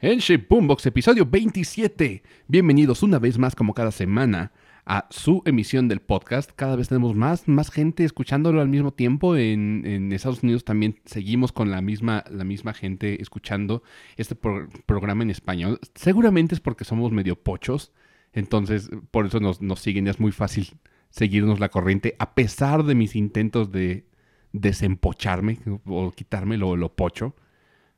en Shape Boombox, episodio 27. Bienvenidos una vez más, como cada semana, a su emisión del podcast. Cada vez tenemos más, más gente escuchándolo al mismo tiempo. En, en Estados Unidos también seguimos con la misma, la misma gente escuchando este pro- programa en español. Seguramente es porque somos medio pochos. Entonces, por eso nos, nos siguen. Es muy fácil seguirnos la corriente, a pesar de mis intentos de desempocharme o quitarme lo pocho.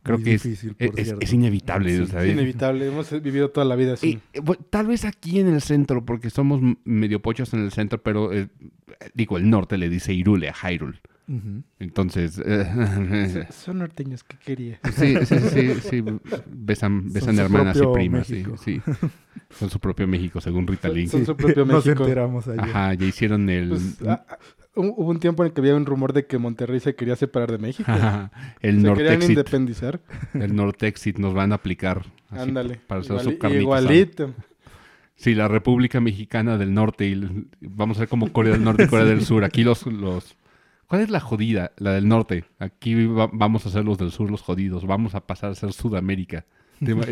Creo Muy que es, difícil, es, por es- inevitable. Sí, es inevitable. Hemos vivido toda la vida así. y, eh, tal vez aquí en el centro, porque somos medio pochos en el centro, pero eh, digo, el norte le dice Irule a Hyrule. Entonces, eh, Son- norteños, ¿qué quería? sí, sí, sí, sí, besan, besan hermanas y primas, sí, sí. Son su propio México, según Rita Son- Lee. son su propio Nos México. enteramos ayer. Ajá, ya hicieron el, Pues, ah, hubo un tiempo en el que había un rumor de que Monterrey se quería separar de México. ajá, el se querían independizar. El Nortexit nos van a aplicar. así, Ándale. Para igualito. Sí, la República Mexicana del Norte y vamos a ver como Corea del Norte y Corea del Sur. Aquí los, los... ¿Cuál es la jodida? La del norte. Aquí va- vamos a ser los del sur los jodidos. Vamos a pasar a ser Sudamérica.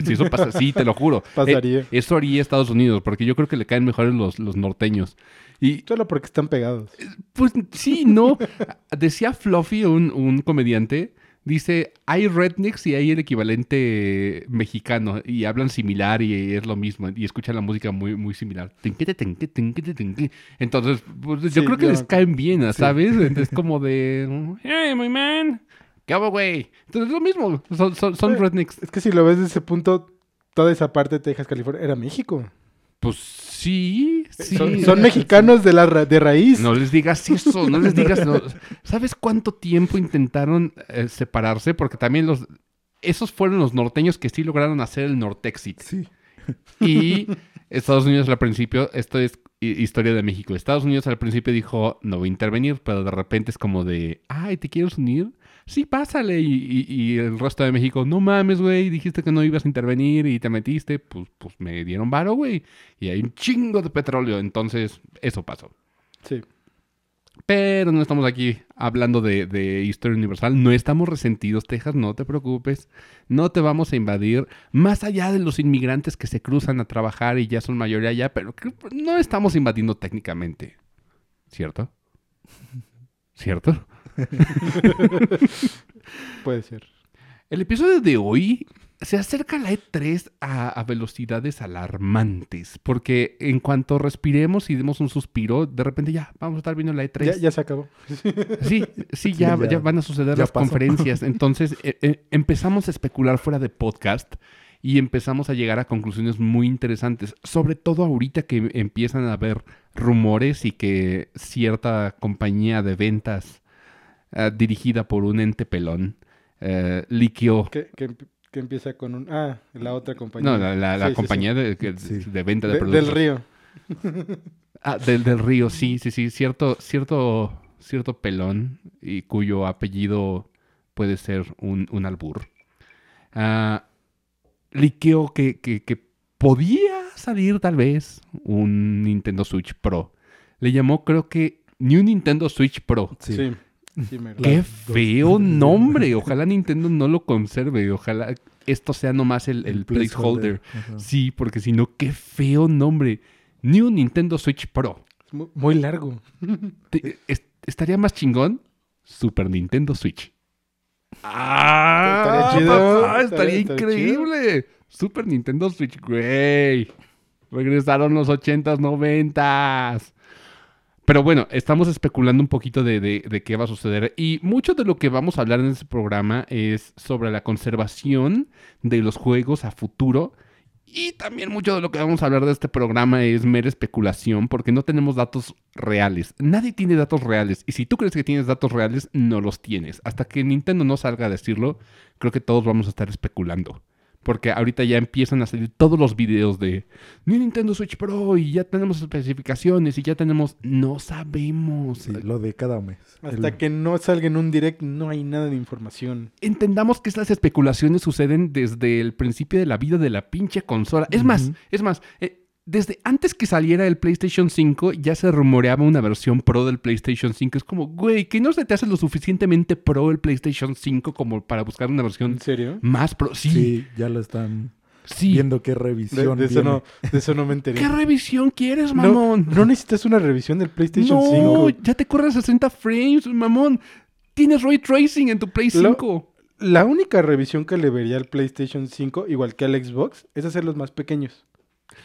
Si eso pasa, sí, te lo juro. Pasaría. Eh, eso haría Estados Unidos, porque yo creo que le caen mejores los, los norteños. Y Solo porque están pegados. pues sí, no. Decía Fluffy, un, un comediante, dice, hay rednecks y hay el equivalente mexicano y hablan similar y es lo mismo y escuchan la música muy, muy similar. Entonces, pues, yo Sí, creo que les caen bien, Sí. ¿sabes? Es como de, hey, my man, ¿qué hago, güey? Entonces, es lo mismo, son, son, son Eh, rednecks. Es que si lo ves desde ese punto, toda esa parte de Texas, California, era México. Pues sí, sí. Son, son mexicanos de, la ra- de raíz. No les digas eso, no les digas. no. ¿Sabes cuánto tiempo intentaron eh, separarse? Porque también los. Esos fueron los norteños que sí lograron hacer el Nortexit. Sí. Y Estados Unidos al principio, esto es hi- historia de México. Estados Unidos al principio dijo, no voy a intervenir, pero de repente es como de, ay, ¿te quieres unir? Sí, pásale. Y, y- y el resto de México, no mames, güey, dijiste que no ibas a intervenir y te metiste, pues, pues me dieron varo, güey. Y hay un chingo de petróleo, entonces eso pasó. Sí. Pero no estamos aquí hablando de, de historia universal. No estamos resentidos, Texas, no te preocupes. No te vamos a invadir. Más allá de los inmigrantes que se cruzan a trabajar y ya son mayoría allá, pero no estamos invadiendo técnicamente. ¿Cierto? ¿Cierto? Puede ser. El episodio de hoy se acerca a la E3 a, a velocidades alarmantes. Porque en cuanto respiremos y demos un suspiro, de repente ya vamos a estar viendo la E3. Ya, ya se acabó. Sí, sí, ya, ya- ya van a suceder las pasó. conferencias. Entonces eh, eh, empezamos a especular fuera de podcast y empezamos a llegar a conclusiones muy interesantes. Sobre todo ahorita que empiezan a haber rumores y que cierta compañía de ventas eh, dirigida por un ente pelón eh, liqueó. Que, que, que empieza con un... Ah, la otra compañía. No, la, la- la Sí, sí, compañía De, que- Sí. de venta de, De- productos. del río. Ah, del, del río, sí, sí, sí. Cierto, cierto, cierto pelón y cuyo apellido puede ser un, un albur. Ah, liqueó que, que, que podía salir tal vez un Nintendo Switch Pro. Le llamó, creo que, New Nintendo Switch Pro. Sí. Sí. Qué feo nombre. Ojalá Nintendo no lo conserve. Ojalá esto sea nomás el, el placeholder. Ajá. Sí, porque si no, qué feo nombre. New Nintendo Switch Pro. Es mu- muy largo. Te- es- estaría más chingón Super Nintendo Switch. ¡Ah! Estaría chido, papá, estaría, estaría- estaría increíble. Super Nintendo Switch, güey. Regresaron los 80s, 90s. Pero bueno, estamos especulando un poquito de, de- qué va a suceder. Y mucho de lo que vamos a hablar en este programa es sobre la conservación de los juegos a futuro. Y también mucho de lo que vamos a hablar de este programa es mera especulación porque no tenemos datos reales. Nadie tiene datos reales. Y si tú crees que tienes datos reales, no los tienes. Hasta que Nintendo no salga a decirlo, creo que todos vamos a estar especulando. Porque ahorita ya empiezan a salir todos los videos de "Ni Nintendo Switch Pro y ya tenemos especificaciones y ya tenemos... No sabemos. Sí, lo de cada mes. Hasta El- que no salga en un direct, no hay nada de información. Entendamos que estas especulaciones suceden desde el principio de la vida de la pinche consola. Es más, es más, eh, desde antes que saliera el PlayStation 5 ya se rumoreaba una versión Pro del PlayStation 5. Es como, güey, que no se te hace lo suficientemente Pro el PlayStation 5 como para buscar una versión ¿En serio? más Pro. Sí, Sí, ya lo están Sí. viendo qué revisión de eso no, de eso no me enteré. ¿Qué revisión quieres, No, mamón? no necesitas una revisión del PlayStation No, 5. ya te corre a 60 frames, mamón. Tienes ray tracing en tu Play Lo- 5. La única revisión que le vería al PlayStation 5, igual que al Xbox, es hacerlos más pequeños.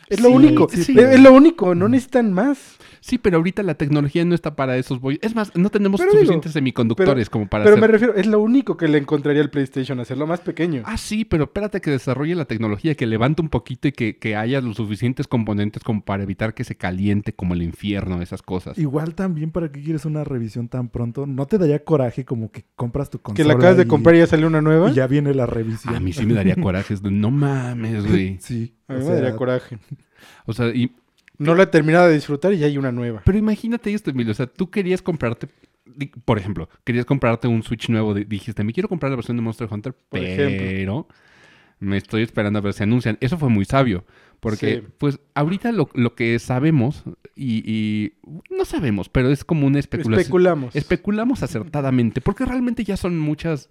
Es lo Sí, único. sí. Es, es lo único. No necesitan más. Sí, pero ahorita la tecnología no está para esos boy. Es más, no tenemos Pero digo, suficientes semiconductores como para Pero hacer... me refiero, es lo único que le encontraría al PlayStation, hacerlo más pequeño. Ah, sí, pero espérate que desarrolle la tecnología, que levante un poquito y que, que haya los suficientes componentes como para evitar que se caliente como el infierno, esas cosas. Igual también, ¿para qué quieres una revisión tan pronto? ¿No te daría coraje como que compras tu que consola la acabas de comprar y ya salió una nueva. y ya viene la revisión? A mí sí me daría coraje. es de, no mames, güey. Sí. A mí o me sea, daría coraje. O sea, y, No la he terminado de disfrutar y ya hay una nueva. pero imagínate esto, Emilio. O sea, tú querías comprarte, por ejemplo, querías comprarte un Switch nuevo. di- Dijiste, me quiero comprar la versión de Monster Hunter, Por pero ejemplo. me estoy esperando a ver si anuncian. Eso fue muy sabio. Porque, Sí. pues, ahorita lo, lo que sabemos, y, y no sabemos, pero es como una especulación. Especulamos. Especulamos acertadamente, porque realmente ya son muchas,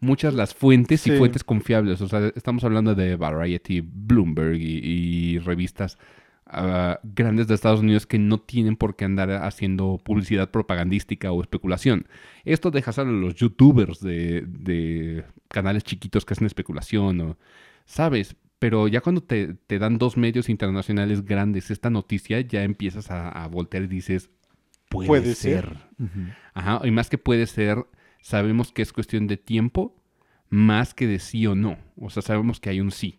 muchas las fuentes y fuentes confiables. O sea, estamos hablando de Variety, Bloomberg y, y revistas ah, grandes de Estados Unidos que no tienen por qué andar haciendo publicidad propagandística o especulación. Esto deja solo a los youtubers de, de canales chiquitos que hacen especulación o, ¿sabes? Pero ya cuando te, te dan dos medios internacionales grandes esta noticia, ya empiezas a, a voltear y dices, puede, Puede ser. Ajá, y más que puede ser, sabemos que es cuestión de tiempo, más que de sí o no. O sea, sabemos que hay un sí.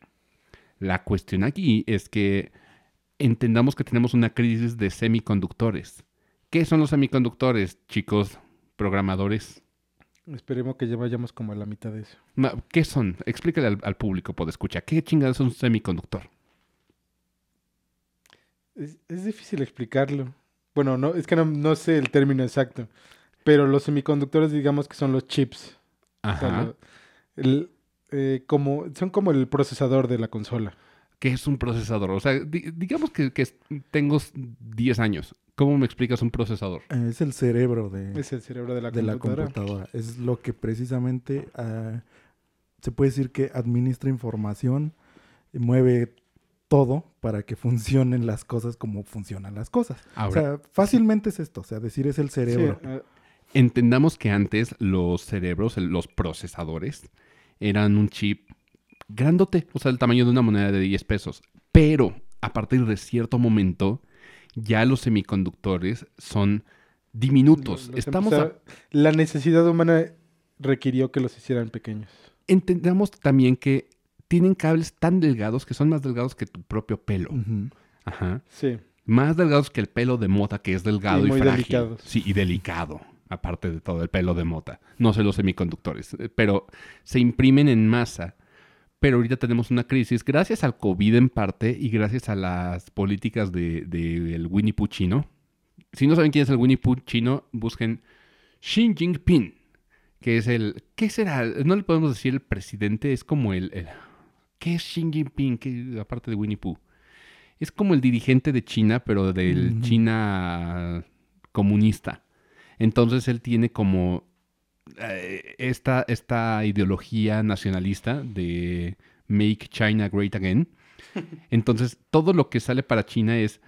La cuestión aquí es que entendamos que tenemos una crisis de semiconductores. ¿Qué son los semiconductores, chicos programadores? Esperemos que ya vayamos como a la mitad de eso. ¿Qué son? Explícale al, al público, por escucha. ¿Qué chingados es un semiconductor? Es, es difícil explicarlo. Bueno, no, es que no, no sé el término exacto. Pero los semiconductores, digamos que son los chips. O sea, Ajá. lo- el, eh, como, son como el procesador de la consola. ¿Qué es un procesador? O sea, di- digamos que, que tengo 10 años. ¿Cómo me explicas un procesador? Eh, Es el cerebro de, Es el cerebro de la de la computadora. Es lo que precisamente ah, se puede decir que administra información, y mueve todo para que funcionen las cosas como funcionan las cosas. Ahora, o sea, fácilmente es esto, o sea, decir es el Sí, cerebro. eh, Entendamos que antes los cerebros, los procesadores, eran un chip grandote, o sea, el tamaño de una moneda de 10 pesos. Pero a partir de cierto momento, ya los semiconductores son diminutos. los Estamos a- La necesidad humana requirió que los hicieran pequeños. entendamos también que tienen cables tan delgados que son más delgados que tu propio pelo. Ajá. Sí. Más delgados que el pelo de mota, que es delgado Y y, muy frágil. delicados. Sí, y delicado, aparte de todo el pelo de mota. No sé los semiconductores, eh, pero se imprimen en masa. Pero ahorita tenemos una crisis gracias al COVID en parte y gracias a las políticas del de, Winnie Pooh chino. Si no saben quién es el Winnie Pooh chino, busquen Xi Jinping, que es el... ¿Qué será? No le podemos decir el presidente, es como el... el- ¿Qué es Xi Jinping? ¿Qué- aparte de Winnie Pooh. Es como el dirigente de China, pero del. China comunista. Entonces él tiene como eh, esta, esta ideología nacionalista de Make China Great Again. Entonces todo lo que sale para China es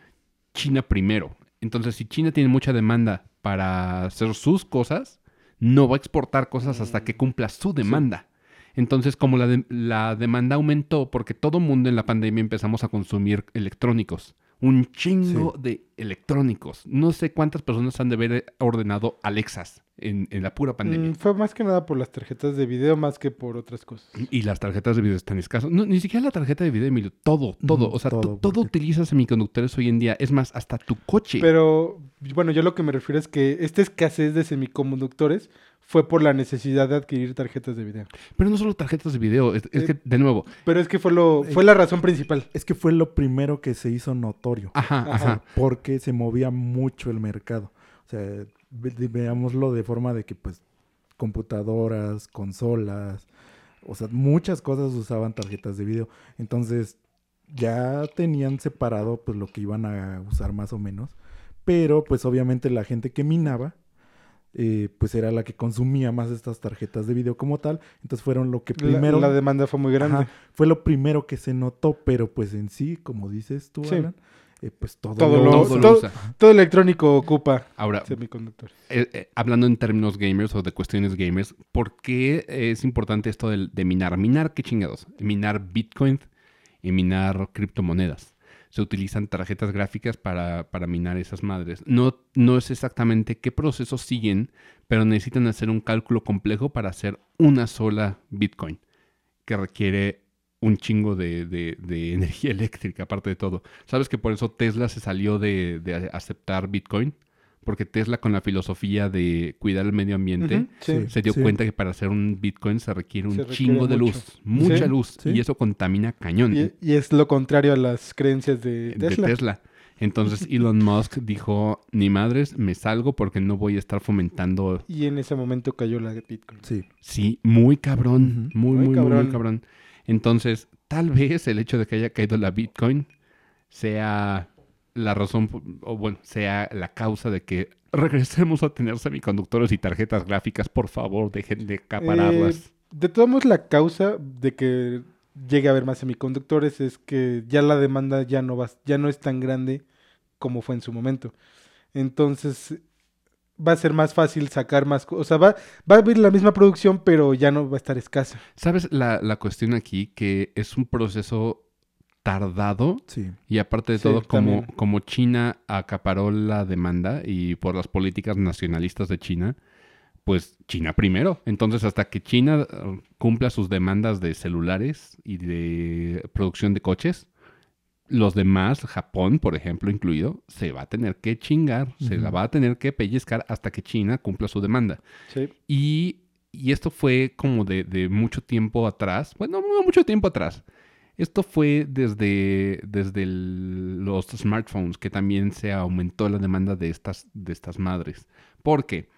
China primero. Entonces si China tiene mucha demanda para hacer sus cosas, no va a exportar cosas hasta que cumpla su demanda. Entonces, como la, de- la demanda aumentó, porque todo mundo en la pandemia empezamos a consumir electrónicos, un chingo de electrónicos. No sé cuántas personas han de haber ordenado Alexas en, en la pura pandemia. Mm, fue más que nada por las tarjetas de video más que por otras cosas. Y las tarjetas de video están escasas. No, ni siquiera la tarjeta de video, Emilio. Todo, todo. Ujú, o sea, to- todo, todo, porque- utiliza semiconductores hoy en día. Es más, hasta tu coche. Pero bueno, yo lo que me refiero es que esta escasez de semiconductores fue por la necesidad de adquirir tarjetas de video. Pero no solo tarjetas de video. Es, es Eh, que, de nuevo, Pero es que fue lo fue la razón principal. Es que fue lo primero que se hizo notorio. ajá, Ajá. ajá. porque se movía mucho el mercado. O sea, ve- veámoslo de forma de que pues computadoras, consolas, o sea, muchas cosas usaban tarjetas de video. Entonces, ya tenían separado pues lo que iban a usar más o menos, pero pues obviamente la gente que minaba eh, pues era la que consumía más estas tarjetas de video como tal. Entonces fueron lo que La- primero... La, demanda fue muy grande. Ajá, fue lo primero que se notó, pero pues en sí, como dices tú, Sí. Alan, eh, pues todo, Todo lo lo- Todo lo todo- usa. Todo electrónico ocupa Ahora, semiconductores. eh, eh, hablando en términos gamers o de cuestiones gamers, ¿por qué es importante esto del- de, minar? ¿Minar qué chingados? Minar Bitcoin y minar criptomonedas. Se utilizan tarjetas gráficas para, para minar esas madres. No, no es exactamente qué procesos siguen, pero necesitan hacer un cálculo complejo para hacer una sola Bitcoin, que requiere un chingo de, de- energía eléctrica, aparte de todo. ¿Sabes que por eso Tesla se salió de, de aceptar Bitcoin? Porque Tesla con la filosofía de cuidar el medio ambiente. Sí. se dio cuenta que para hacer un Bitcoin se requiere un Se requiere chingo de luz, mucha Sí, luz, sí. y eso contamina cañón Y, y es lo contrario a las creencias de de Tesla. Entonces Elon Musk dijo, ni madres, me salgo porque no voy a estar fomentando Y en ese momento cayó la de Bitcoin. Sí, Sí, muy cabrón, muy, Muy muy, muy, muy cabrón. cabrón. Entonces, tal vez el hecho de que haya caído la Bitcoin sea la razón, o bueno, sea la causa de que regresemos a tener semiconductores y tarjetas gráficas, por favor, dejen de acapararlas. Eh, de todos modos, la causa de que llegue a haber más semiconductores es que ya la demanda ya no va, ya no es tan grande como fue en su momento. Entonces va a ser más fácil sacar más, co- o sea, va, va a haber la misma producción, pero ya no va a estar escasa. ¿Sabes la, la cuestión aquí? Que es un proceso tardado sí. y aparte de Sí, todo, como, también. como China acaparó la demanda y por las políticas nacionalistas de China, pues China primero. Entonces, hasta que China eh, cumpla sus demandas de celulares y de producción de coches, los demás, Japón, por ejemplo, incluido, se va a tener que chingar, se la va a tener que pellizcar hasta que China cumpla su demanda. Sí. Y, y esto fue como de, de mucho tiempo atrás. Bueno, no mucho tiempo atrás. Esto fue desde, desde el- los smartphones, que también se aumentó la demanda de estas, de estas madres. Porque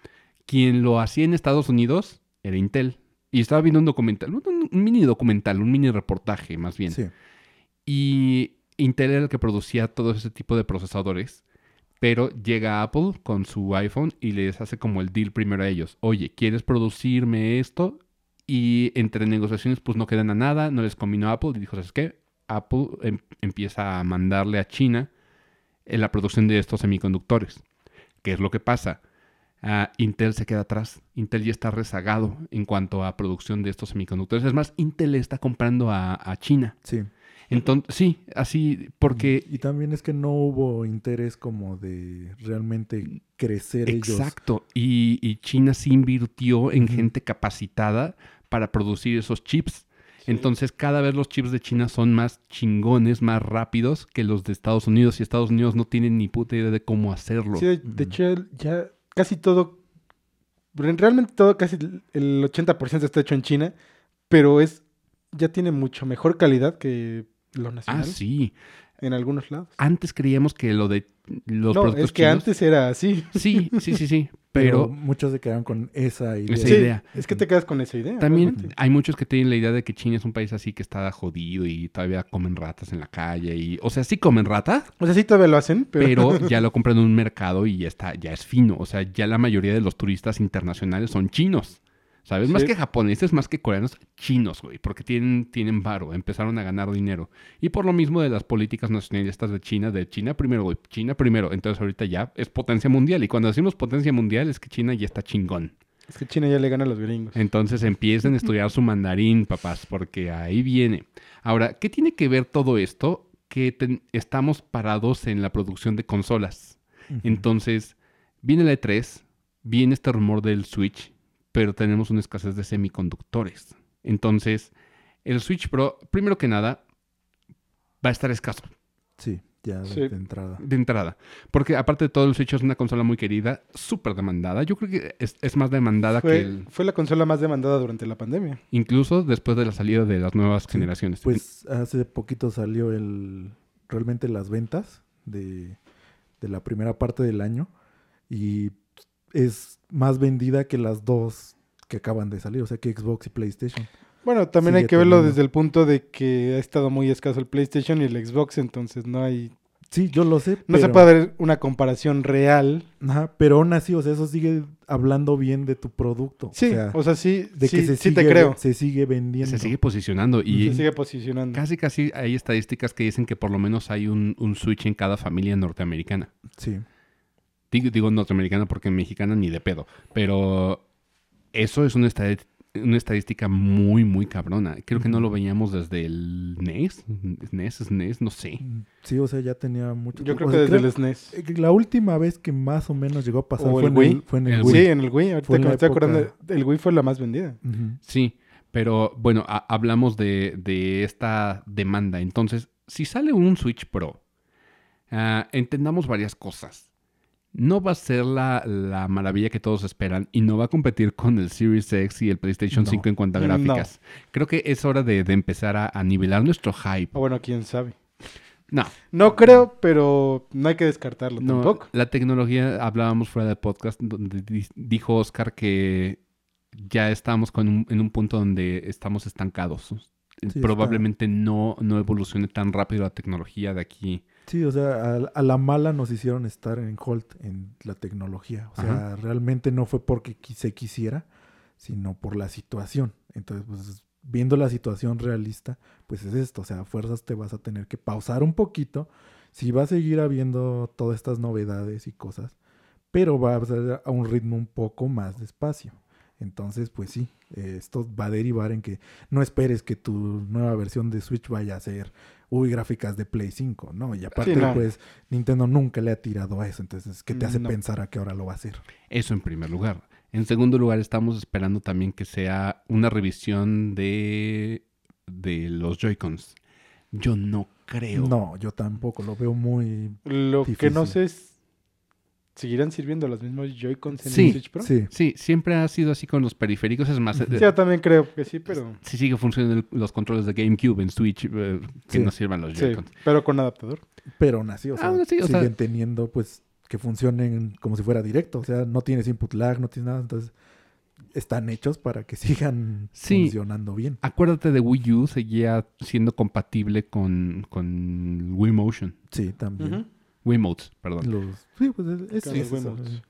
quien lo hacía en Estados Unidos era Intel. Y estaba viendo un documental, un, mini documental, un mini reportaje más bien. Sí. Y Intel era el que producía todo ese tipo de procesadores. Pero llega Apple con su iPhone y les hace como el deal primero a ellos. Oye, ¿quieres producirme esto? Y entre negociaciones pues no quedan a nada. No les combinó Apple y dijo, ¿sabes qué? Apple em- empieza a mandarle a China en la producción de estos semiconductores. ¿Qué es lo que pasa? Ah, Intel se queda atrás. Intel ya está rezagado en cuanto a producción de estos semiconductores. Es más, Intel está comprando a, a China. Sí. Entonces, sí, así, porque... Y también es que no hubo interés como de realmente crecer ellos. Exacto. Y, y China sí invirtió en gente capacitada para producir esos chips. Entonces, cada vez los chips de China son más chingones, más rápidos que los de Estados Unidos. Y Estados Unidos no tienen ni puta idea de cómo hacerlo. Sí, de, de hecho, ya casi todo, re- realmente todo, casi el- el 80% está hecho en China, pero es, ya tiene mucho mejor calidad que lo ah, nacional sí. en algunos lados. Antes creíamos que lo de los no, productos es que chinos- antes era así. Sí, sí, sí, sí. Pero, Pero muchos se quedaron con esa idea. Esa Sí, idea. es que te quedas con esa idea. también realmente. hay muchos que tienen la idea de que China es un país así que está jodido y todavía comen ratas en la calle. y O sea, sí comen rata, O sea, sí todavía lo hacen, pero, pero ya lo compran en un mercado y ya está, ya es fino. O sea, ya la mayoría de los turistas internacionales son chinos. ¿Sabes? Más que japoneses, más que coreanos, chinos, güey, porque tienen, tienen varo, empezaron a ganar dinero. Y por lo mismo de las políticas nacionalistas de China, de China primero, güey, China primero. Entonces ahorita ya es potencia mundial. Y cuando decimos potencia mundial es que China ya está chingón. es que China ya le gana a los gringos. Entonces empiecen a estudiar su mandarín, papás, porque ahí viene. Ahora, ¿qué tiene que ver todo esto? Que ten- estamos parados en la producción de consolas. Entonces, viene la E3, viene este rumor del Switch, pero tenemos una escasez de semiconductores. Entonces, el Switch Pro, primero que nada, va a estar escaso Sí, ya de, Sí. de entrada. de entrada. Porque aparte de todo, el Switch es una consola muy querida, súper demandada. Yo creo que es, es más demandada que Fue, el, fue la consola más demandada durante la pandemia. incluso después de la salida de las nuevas Sí, generaciones. Pues hace poquito salió el realmente las ventas de, de la primera parte del año y es más vendida que las dos que acaban de salir, o sea que Xbox y PlayStation. Bueno, también hay que verlo teniendo. desde el punto de que ha estado muy escaso el PlayStation y el Xbox, entonces no hay Sí, yo lo sé. No se puede ver una comparación real. Ajá, pero aún así, o sea, eso sigue hablando bien de tu producto. Sí, o sea, sí, de sí, que se sí sigue, te creo. se sigue vendiendo. Se sigue posicionando y Se sigue posicionando. casi casi hay estadísticas que dicen que por lo menos hay un, un Switch en cada familia norteamericana. Sí. Digo, digo norteamericana porque mexicana ni de pedo. Pero eso es una, estadística muy, muy cabrona. Creo que no lo veíamos desde el E NES. NES, SNES, no sé. Sí, o sea, ya tenía mucho Yo creo O que desde creo- el SNES. eh, La última vez que más o menos llegó a pasar O fue, el en Wii. el, fue en el El Wii. Sí, en el Wii. Ahorita Fue que me estoy época- acordando, el Wii fue la más vendida. Sí, pero bueno, ha- hablamos de, de esta demanda. Entonces, si sale un Switch Pro, ah, entendamos varias cosas. No va a ser la, la maravilla que todos esperan y no va a competir con el Series X y el PlayStation No. 5 en cuanto a No. gráficas. Creo que es hora de, de empezar a, a nivelar nuestro hype. O bueno, quién sabe. No, No creo, pero no hay que descartarlo no, tampoco. la tecnología, hablábamos fuera del podcast, donde di- dijo Oscar que ya estamos con un- en un punto donde estamos estancados. Probablemente no, no evolucione tan rápido la tecnología de aquí. Sí, o sea, a, a la mala nos hicieron estar en hold en la tecnología. O sea, realmente no fue porque se quisiera, sino por la situación. Entonces, pues, viendo la situación realista, pues es esto. O sea, a fuerzas te vas a tener que pausar un poquito. Si va a seguir habiendo todas estas novedades y cosas, pero va a ser a un ritmo un poco más despacio. Entonces, pues sí, eh, esto va a derivar en que no esperes que tu nueva versión de Switch vaya a ser, uy, gráficas de Play 5, ¿no? Y aparte, no. pues, Nintendo nunca le ha tirado a eso, entonces, ¿qué te hace No. pensar a que ahora lo va a hacer? Eso en primer lugar. En segundo lugar, estamos esperando también que sea una revisión de, de los Joy-Cons. Yo no creo. No, yo tampoco, lo veo muy... Lo que no sé es. ¿Seguirán sirviendo los mismos Joy-Cons en Sí, el Switch Pro? Sí, Sí, siempre ha sido así con los periféricos. Es más, eh, Sí, yo también creo que sí, pero. si sigue funcionando el- los controles de GameCube en Switch, eh, que Sí. no sirvan los Sí, Joy-Cons. pero con adaptador. pero aún así, o sea, sea- siguen teniendo, pues, que funcionen como si fuera directo, o sea, no tienes input lag, no tienes nada, entonces están hechos para que sigan Sí. funcionando bien. Acuérdate de Wii U, seguía siendo compatible con, con Wii Motion. Sí, también. Ujú. Wiimotes, perdón. Los, sí, pues es, es- es. Wiimotes.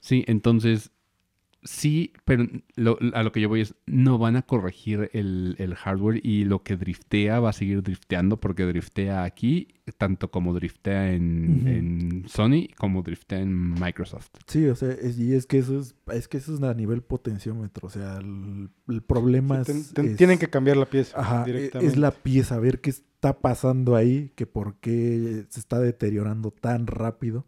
Sí, entonces, sí, pero lo- a lo que yo voy es, no van a corregir el, el hardware y lo que driftea va a seguir drifteando porque driftea aquí, tanto como driftea en, Sony como driftea en Microsoft. Sí, o sea, es- y es que eso es, es que eso es a nivel potenciómetro, o sea, el, el problema Sí, ten- es, ten- es- Tienen que cambiar la pieza ajá, e- directamente. es la pieza, a ver qué está pasando ahí, que por qué se está deteriorando tan rápido.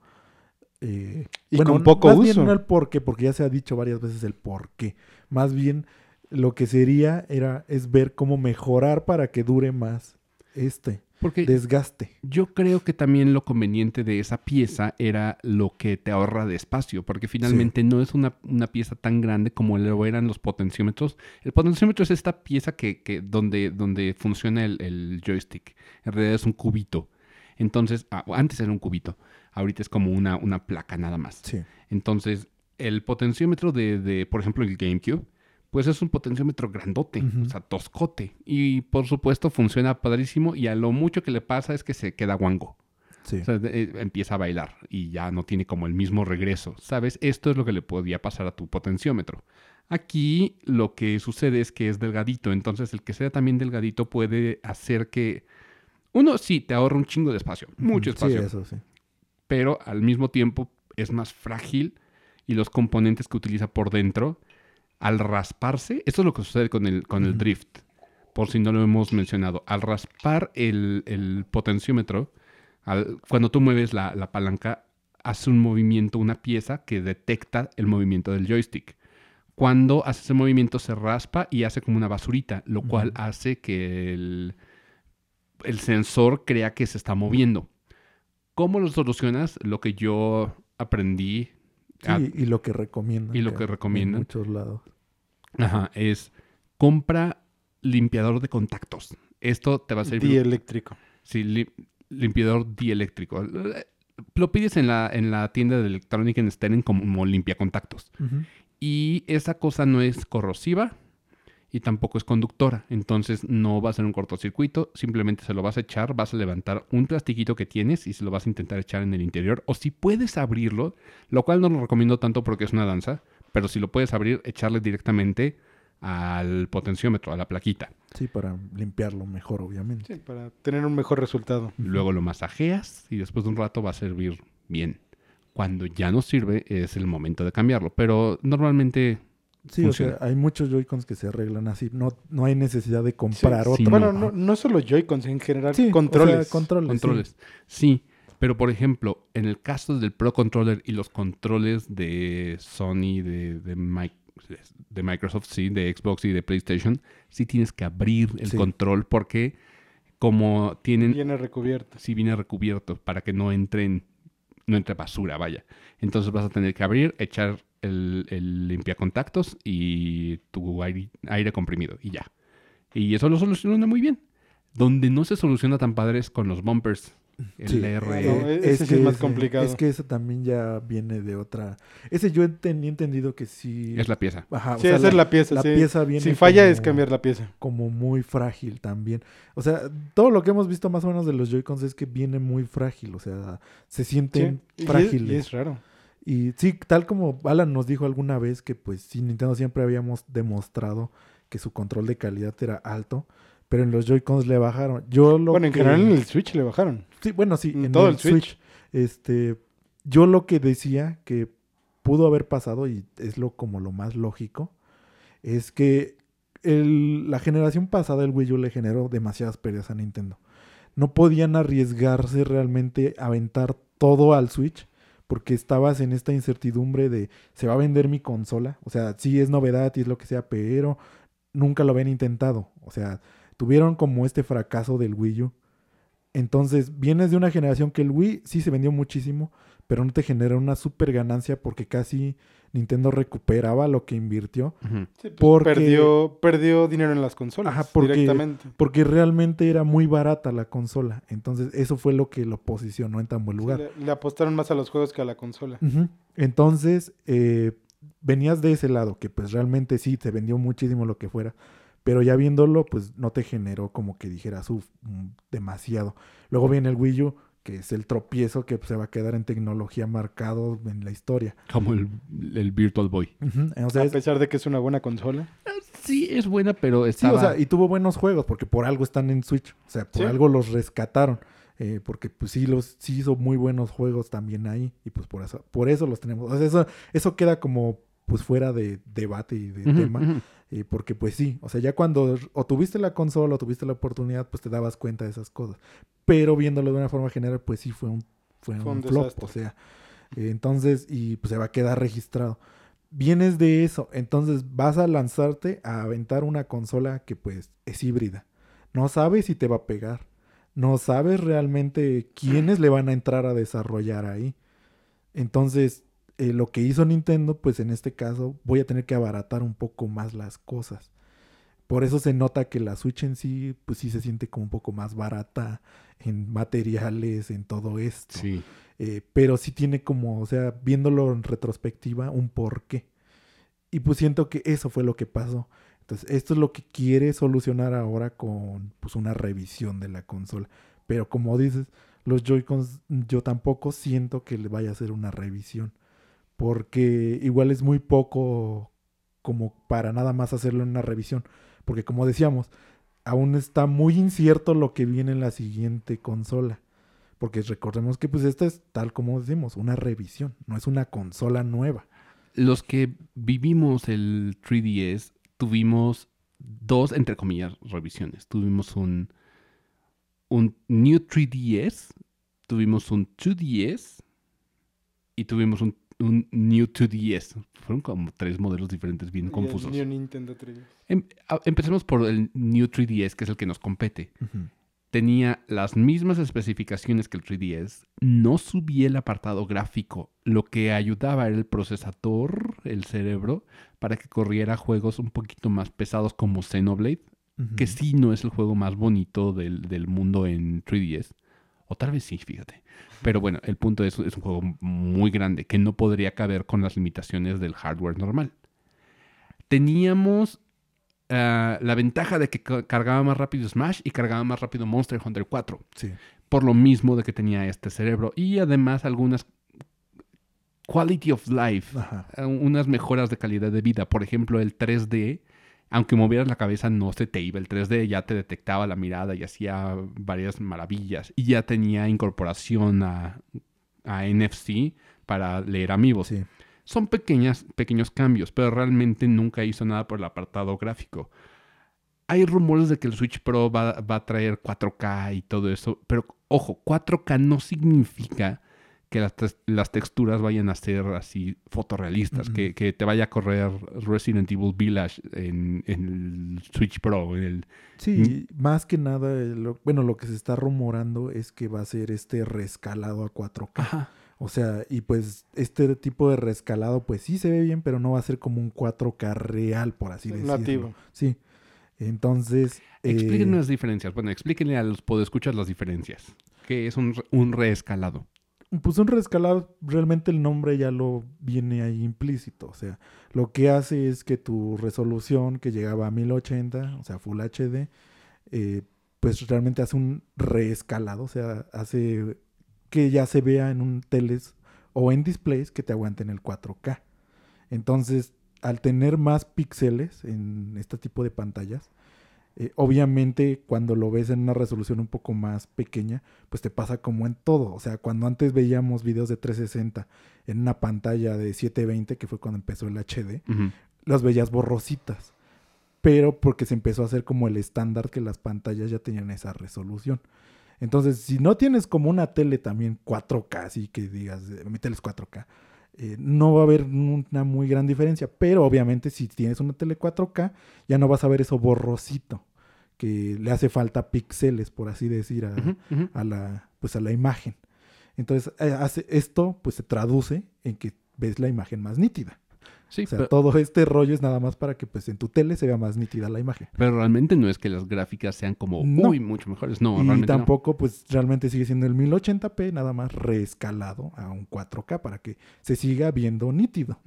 Eh, Y con poco más bien uso. no el por qué, porque ya se ha dicho varias veces el por qué. Más bien lo que sería era es ver cómo mejorar para que dure más este Porque desgaste. yo creo que también lo conveniente de esa pieza era lo que te ahorra de espacio, porque finalmente no es una, una pieza tan grande como lo eran los potenciómetros. El potenciómetro es esta pieza que, que donde, donde funciona el, el joystick. En realidad es un cubito. Entonces, ah, antes era un cubito, ahorita es como una, una placa nada más. Sí. Entonces, el potenciómetro de, de, por ejemplo, el GameCube, pues es un potenciómetro grandote, o sea, toscote. Y por supuesto funciona padrísimo y a lo mucho que le pasa es que se queda guango. Sí. O sea, eh, empieza a bailar y ya no tiene como el mismo regreso. ¿Sabes? Esto es lo que le podía pasar a tu potenciómetro. Aquí lo que sucede es que es delgadito, entonces el que sea también delgadito puede hacer que... Uno, sí, te ahorra un chingo de espacio, mucho espacio Sí, eso sí. pero al mismo tiempo es más frágil y los componentes que utiliza por dentro, al rasparse, esto es lo que sucede con el, con el drift, por si no lo hemos mencionado, al raspar el, el potenciómetro, al- cuando tú mueves la, la palanca, hace un movimiento, una pieza que detecta el movimiento del joystick. Cuando hace ese movimiento se raspa y hace como una basurita, lo cual hace que el, el sensor crea que se está moviendo. ¿Cómo lo solucionas? Lo que yo aprendí Sí, a- y lo que recomiendan. y lo que en recomiendan. muchos lados. ajá, es compra limpiador de contactos. Esto te va a servir. Dieléctrico. Sí, li- limpiador dieléctrico. Lo pides en la, en la tienda de electrónica en Steren como limpia contactos. Ujú. Y esa cosa no es corrosiva y tampoco es conductora. Entonces no va a ser un cortocircuito, simplemente se lo vas a echar, vas a levantar un plastiquito que tienes y se lo vas a intentar echar en el interior. O si puedes abrirlo, lo cual no lo recomiendo tanto porque es una danza, pero si lo puedes abrir, echarle directamente al potenciómetro, a la plaquita. Sí, para limpiarlo mejor, obviamente. Sí, para tener un mejor resultado. Luego lo masajeas y después de un rato va a servir bien. Cuando ya no sirve es el momento de cambiarlo, pero normalmente Sí, Funciona. o sea, hay muchos Joy-Cons que se arreglan así. No, no hay necesidad de comprar Sí, otro. sí, Bueno, no. no, no solo Joy-Cons, en general, Sí, o sea, controles. controles. sí. controles. Sí, pero por ejemplo, en el caso del Pro Controller y los controles de Sony, de, de, Mi- de Microsoft, sí, de Xbox y de PlayStation, sí tienes que abrir el Sí. control porque como tienen, Viene recubierto. sí viene recubierto para que no entren, no entre basura, vaya. Entonces vas a tener que abrir, echar el, el limpiacontactos y tu aire, aire comprimido y ya. Y eso lo soluciona muy bien. Donde no se soluciona tan padre es con los bumpers. El Sí, R. No, ese sí es más ese- complicado. Es que ese también ya viene de otra. Ese yo tenía entendido que sí. Es la pieza. Ajá, o Sí, sea, esa es la pieza. la sí. pieza viene Si falla como- es cambiar la pieza. como muy frágil también. O sea, todo lo que hemos visto más o menos de los Joy-Cons es que viene muy frágil. O sea, se Sí, sienten y es- frágiles. y es raro. Y sí, tal como Alan nos dijo alguna vez que pues sí, Nintendo siempre habíamos demostrado que su control de calidad era alto, pero en los Joy-Cons le bajaron. Yo lo Bueno, en que- general en el Switch le bajaron. Sí, bueno, sí, en en todo el el Switch. Este, yo lo que decía que pudo haber pasado y es lo como lo más lógico es que el- la generación pasada el Wii U le generó demasiadas pérdidas a Nintendo. No podían arriesgarse realmente a aventar todo al Switch porque estabas en esta incertidumbre de se va a vender mi consola, o sea, sí es novedad y es lo que sea, pero nunca lo habían intentado, o sea, tuvieron como este fracaso del Wii U. Entonces, vienes de una generación que el Wii sí se vendió muchísimo, pero no te genera una super ganancia porque casi Nintendo recuperaba lo que invirtió. Sí, pues, Porque- perdió, perdió dinero en las consolas Ajá, porque- directamente. Porque realmente era muy barata la consola. Entonces, eso fue lo que lo posicionó en tan buen lugar. Le, le apostaron más a los juegos que a la consola. Entonces, eh, venías de ese lado, que pues realmente sí, te vendió muchísimo lo que fuera. Pero ya viéndolo, pues no te generó como que dijeras, uff, demasiado. Luego viene el Wii U, que es el tropiezo que se va a quedar en tecnología marcado en la historia. Como el, el Virtual Boy. Ujú. O sea, a es- pesar de que es una buena consola. Sí, es buena, pero Sí, estaba... o sea, y tuvo buenos juegos, porque por algo están en Switch. O sea, por Sí. algo los rescataron. eh, porque pues sí, los, sí hizo muy buenos juegos también ahí. Y pues por eso, por eso los tenemos. O sea, eso, eso queda como pues fuera de debate y de tema. ujú. Eh, porque pues sí, o sea, ya cuando o tuviste la consola o tuviste la oportunidad, pues te dabas cuenta de esas cosas. Pero viéndolo de una forma general, pues sí fue un, fue Fue un, un flop. O sea, eh, entonces, y pues se va a quedar registrado. Vienes de eso, entonces vas a lanzarte a aventar una consola que pues es híbrida. No sabes si te va a pegar. No sabes realmente quiénes le van a entrar a desarrollar ahí. Entonces, eh, lo que hizo Nintendo, pues en este caso voy a tener que abaratar un poco más las cosas. Por eso se nota que la Switch en sí, pues sí se siente como un poco más barata en materiales, en todo esto. Sí. Eh, pero sí tiene como, o sea, viéndolo en retrospectiva, un porqué. Y pues siento que eso fue lo que pasó. Entonces, esto es lo que quiere solucionar ahora con pues una revisión de la consola. Pero como dices, los Joy-Cons yo tampoco siento que le vaya a hacer una revisión. Porque igual es muy poco como para nada más hacerlo en una revisión. Porque como decíamos, aún está muy incierto lo que viene en la siguiente consola. Porque recordemos que pues esta es tal como decimos, una revisión, no es una consola nueva. Los que vivimos el 3DS tuvimos dos, entre comillas, revisiones. Tuvimos un, un New 3DS, tuvimos un 2DS y tuvimos un, un New 2DS. Fueron como tres modelos diferentes bien Y el confusos. New Nintendo 3DS. Em- a- empecemos por el New 3DS, que es el que nos compete. Tenía las mismas especificaciones que el 3DS, no subía el apartado gráfico. Lo que ayudaba era el procesador, el cerebro, para que corriera juegos un poquito más pesados como Xenoblade, que sí no es el juego más bonito del, del mundo en 3DS. O tal vez sí, fíjate. Pero bueno, el punto es, es un juego muy grande que no podría caber con las limitaciones del hardware normal. Teníamos ah, la ventaja de que ca- cargaba más rápido Smash y cargaba más rápido Monster Hunter 4. Sí. Por lo mismo de que tenía este cerebro. Y además algunas quality of life. Ajá. eh, Unas mejoras de calidad de vida. Por ejemplo, el 3D. Aunque movieras la cabeza, no se te iba. El 3D ya te detectaba la mirada y hacía varias maravillas. Y ya tenía incorporación a, a NFC para leer amigos. Sí. Son pequeñas, pequeños cambios, pero realmente nunca hizo nada por el apartado gráfico. Hay rumores de que el Switch Pro va, va a traer 4K y todo eso, pero ojo, 4K no significa que las, las texturas vayan a ser así fotorrealistas, que, que te vaya a correr Resident Evil Village en, en el Switch Pro. en el- Sí, más que nada, eh, lo- bueno, lo que se está rumorando es que va a ser este rescalado a 4K. O sea, y pues este tipo de rescalado, pues sí se ve bien, pero no va a ser como un 4K real, por así decirlo. Nativo. Sí. Entonces. eh, Explíquenme las diferencias. Bueno, explíquenle a los podescuchas las diferencias. ¿Qué es un, un reescalado? Pues un rescalado, realmente el nombre ya lo viene ahí implícito. O sea, lo que hace es que tu resolución que llegaba a 1080, o sea, Full HD, eh, pues realmente hace un reescalado. O sea, hace que ya se vea en un teles o en displays que te aguanten el 4K. Entonces, al tener más píxeles en este tipo de pantallas, eh, obviamente cuando lo ves en una resolución un poco más pequeña, pues te pasa como en todo. O sea, cuando antes veíamos videos de 360 en una pantalla de 720, que fue cuando empezó el HD, las veías borrositas. Pero porque se empezó a hacer como el estándar que las pantallas ya tenían esa resolución. Entonces, si no tienes como una tele también 4K, así que digas, eh, mi tele es 4K, eh, no va a haber una muy gran diferencia. Pero obviamente si tienes una tele 4K, ya no vas a ver eso borrosito, que le hace falta píxeles, por así decir, a, la, pues a la imagen. Entonces, eh, hace, esto pues se traduce en que ves la imagen más nítida. Sí, O sea, pero, todo este rollo es nada más para que pues en tu tele se vea más nítida la imagen. pero realmente no es que las gráficas sean como No. muy, mucho mejores. No, y realmente no. tampoco pues realmente sigue siendo el 1080p, nada más reescalado a un 4K para que se siga viendo nítido.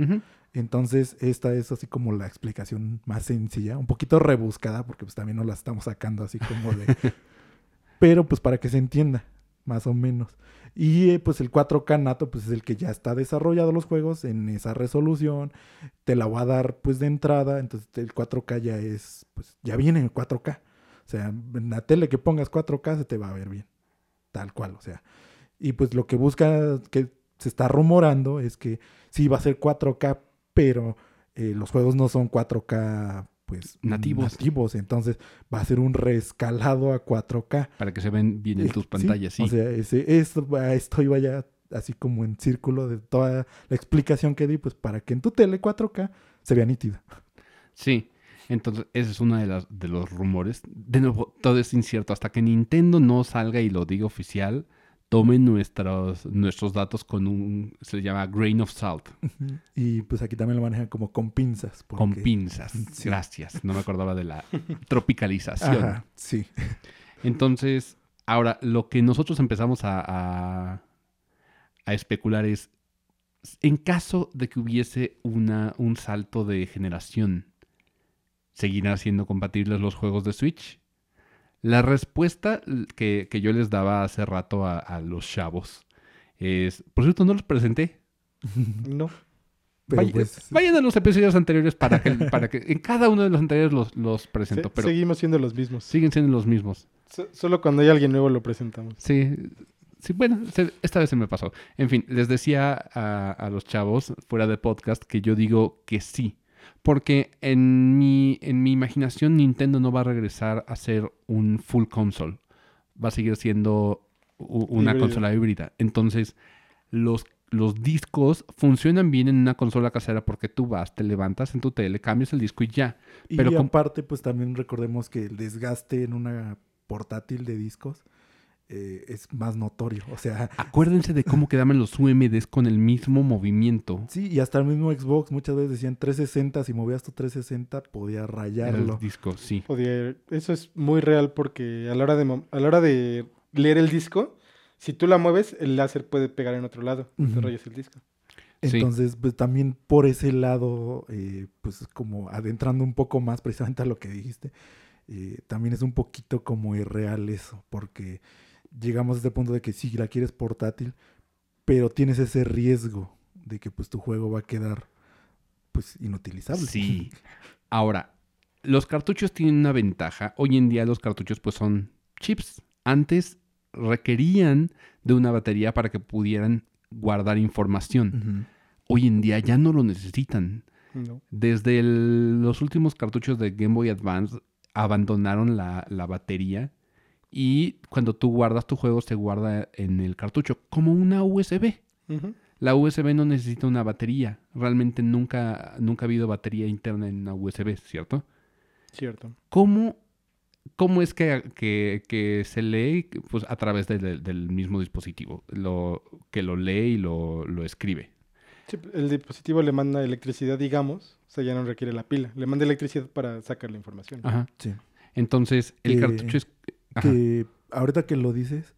Entonces, esta es así como la explicación más sencilla, un poquito rebuscada, porque pues también no la estamos sacando así como de... Pero pues para que se entienda, más o menos. Y eh, pues el 4K nato, pues es el que ya está desarrollado los juegos en esa resolución. Te la va a dar pues de entrada, entonces el 4K ya es, pues ya viene en 4K. O sea, en la tele que pongas 4K se te va a ver bien. Tal cual, o sea. Y pues lo que busca, que se está rumorando, es que sí va a ser 4K, pero eh, los juegos no son 4K, pues Nativos. nativos. Entonces va a ser un reescalado a 4K. Para que se ven bien en Eh, tus pantallas, sí. O sea, ese, esto, esto iba ya así como en círculo de toda la explicación que di, pues para que en tu tele 4K se vea nítida. Sí. Entonces, ese es uno de, las, de los rumores. De nuevo, todo es incierto. Hasta que Nintendo no salga y lo diga oficial, tomen nuestros, nuestros datos con un, se le llama grain of salt, Y pues aquí también lo manejan como con pinzas. con pinzas. Sí. Gracias. No me acordaba de la tropicalización. Ajá, sí. Entonces, ahora, lo que nosotros empezamos a, a, a especular es, en caso de que hubiese una, un salto de generación, ¿seguirán siendo compatibles los juegos de Switch? La respuesta que, que yo les daba hace rato a, a los chavos es, por cierto, no los presenté. No. Pero Vaya- pues, Vayan a los episodios anteriores para que, para que en cada uno de los anteriores los, los presento, Se- pero Seguimos siendo los mismos. siguen siendo los mismos. So- solo cuando hay alguien nuevo lo presentamos. Sí, sí, bueno, se- esta vez se me pasó. En fin, les decía a, a los chavos fuera de podcast que yo digo que sí. Porque en mi, en mi imaginación Nintendo no va a regresar a ser un full console. Va a seguir siendo una consola híbrida. Entonces, los, los discos funcionan bien en una consola casera porque tú vas, te levantas en tu tele, cambias el disco y ya. y pero com- aparte, pues también recordemos que el desgaste en una portátil de discos eh, es más notorio. O sea, Acuérdense de cómo quedaban los UMDs con el mismo movimiento. sí, y hasta el mismo Xbox muchas veces decían 360, si movías tu 360 podía rayarlo. el disco, sí. Podía- Eso es muy real porque a la hora de a la hora de leer el disco, si tú la mueves, el láser puede pegar en otro lado. te Ujú. rayas el disco. Sí. Entonces, pues también por ese lado, eh, pues como adentrando un poco más precisamente a lo que dijiste, eh, también es un poquito como irreal eso, porque llegamos a este punto de que sí, la quieres portátil, pero tienes ese riesgo de que pues tu juego va a quedar pues inutilizable. Sí. Ahora, los cartuchos tienen una ventaja. Hoy en día los cartuchos pues son chips. Antes requerían de una batería para que pudieran guardar información. Hoy en día ya no lo necesitan. No. Desde el- los últimos cartuchos de Game Boy Advance abandonaron la, la batería y cuando tú guardas tu juego se guarda en el cartucho como una USB. La USB no necesita una batería. Realmente nunca, nunca ha habido batería interna en una USB, ¿cierto? Cierto. ¿Cómo, cómo es que, que- que se lee? Pues a través del, del mismo dispositivo, lo, que lo lee y lo, lo escribe. Sí, el dispositivo le manda electricidad, digamos, o sea, ya no requiere la pila. Le manda electricidad para sacar la información. Ajá. Sí. Entonces, el Que- cartucho es... Ajá. Que ahorita que lo dices,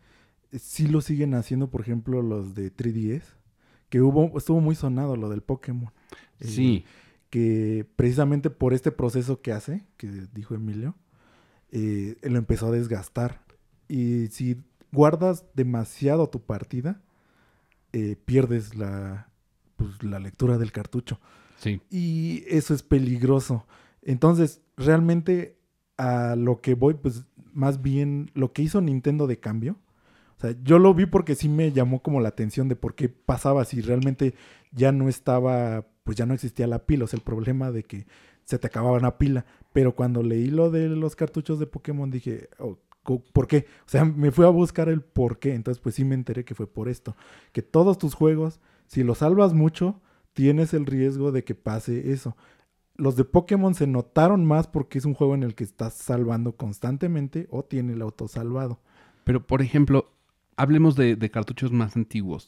eh, sí lo siguen haciendo, por ejemplo, los de 3DS, que hubo, estuvo muy sonado lo del Pokémon. Eh, Sí, que precisamente por este proceso que hace, que dijo Emilio, eh, lo empezó a desgastar. Y si guardas demasiado tu partida, eh, pierdes la, pues, la lectura del cartucho. sí. Y eso es peligroso. Entonces, realmente a lo que voy, pues más bien lo que hizo Nintendo de cambio. O sea, yo lo vi porque sí me llamó como la atención de por qué pasaba si realmente ya no estaba, pues ya no existía la pila. O sea, el problema de que se te acababa la pila. Pero cuando leí lo de los cartuchos de Pokémon dije, oh, ¿por qué? O sea, me fui a buscar el por qué. Entonces, pues sí me enteré que fue por esto. Que todos tus juegos, si los salvas mucho, tienes el riesgo de que pase eso. Los de Pokémon se notaron más porque es un juego en el que estás salvando constantemente o tiene el autosalvado. Pero, por ejemplo, hablemos de, de cartuchos más antiguos.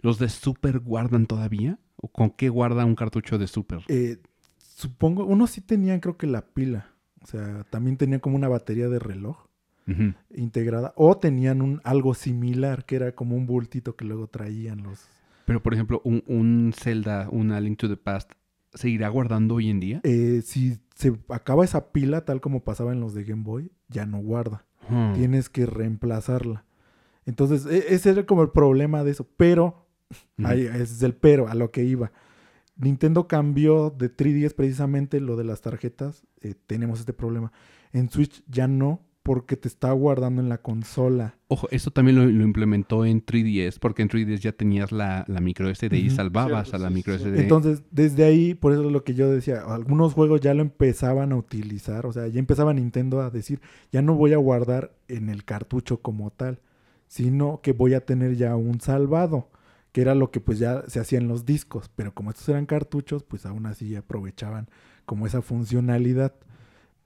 ¿Los de Super guardan todavía? ¿O con qué guarda un cartucho de Super? Eh, supongo, unos sí tenían creo que la pila. O sea, también tenían como una batería de reloj integrada. O tenían un algo similar que era como un bultito que luego traían los... Pero, por ejemplo, un, un Zelda, una Link to the Past, ¿se irá guardando hoy en día? Eh, si se acaba esa pila, tal como pasaba en los de Game Boy, ya no guarda. Hmm. Tienes que reemplazarla. Entonces, e- ese era como el problema de eso. Pero. Ahí, ese es el pero, a lo que iba. Nintendo cambió de 3DS precisamente lo de las tarjetas. eh, tenemos este problema. En Switch ya no, porque te está guardando en la consola. Ojo, esto también lo, lo implementó en 3DS, porque en 3DS ya tenías la, la micro SD y salvabas a la sí, micro sí. SD. Entonces, desde ahí, por eso es lo que yo decía, algunos juegos ya lo empezaban a utilizar. O sea, ya empezaba Nintendo a decir, ya no voy a guardar en el cartucho como tal, sino que voy a tener ya un salvado. Que era lo que pues ya se hacía en los discos. Pero como estos eran cartuchos, pues aún así aprovechaban como esa funcionalidad.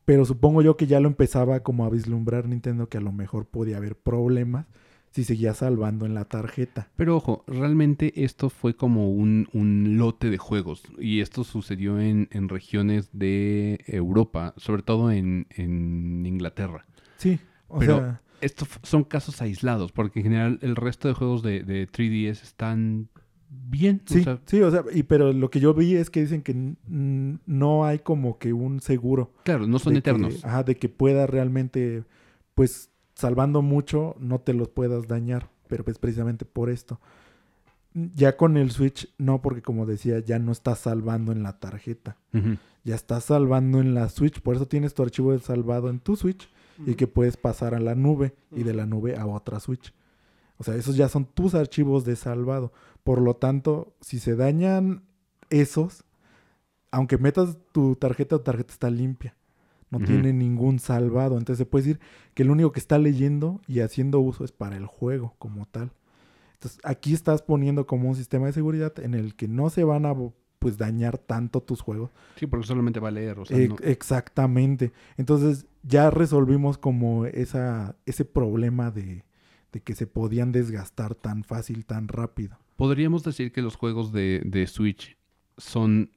Pero supongo yo que ya lo empezaba como a vislumbrar Nintendo que a lo mejor podía haber problemas si seguía salvando en la tarjeta. Pero ojo, realmente esto fue como un, un lote de juegos y esto sucedió en, en regiones de Europa, sobre todo en, en Inglaterra. Sí, o Pero sea, Estos son casos aislados, porque en general el resto de juegos de, de 3DS están bien. o sí, sea, sí, o sea, y pero lo que yo vi es que dicen que no hay como que un seguro. claro, no son de que- eternos. ajá, de que pueda realmente, pues, salvando mucho, no te los puedas dañar. Pero pues precisamente por esto. Ya con el Switch, no, porque como decía, ya no está salvando en la tarjeta. Ya está salvando en la Switch. Por eso tienes tu archivo de salvado en tu Switch y que puedes pasar a la nube y de la nube a otra Switch. O sea, esos ya son tus archivos de salvado. Por lo tanto, si se dañan esos, aunque metas tu tarjeta, tu tarjeta está limpia. No tiene ningún salvado. Entonces se puede decir que lo único que está leyendo y haciendo uso es para el juego como tal. Entonces aquí estás poniendo como un sistema de seguridad en el que no se van a pues dañar tanto tus juegos Sí, porque solamente va a leer. O sea, no- Exactamente. Entonces ya resolvimos como esa, ese problema de, de que se podían desgastar tan fácil, tan rápido. Podríamos decir que los juegos de, de Switch son,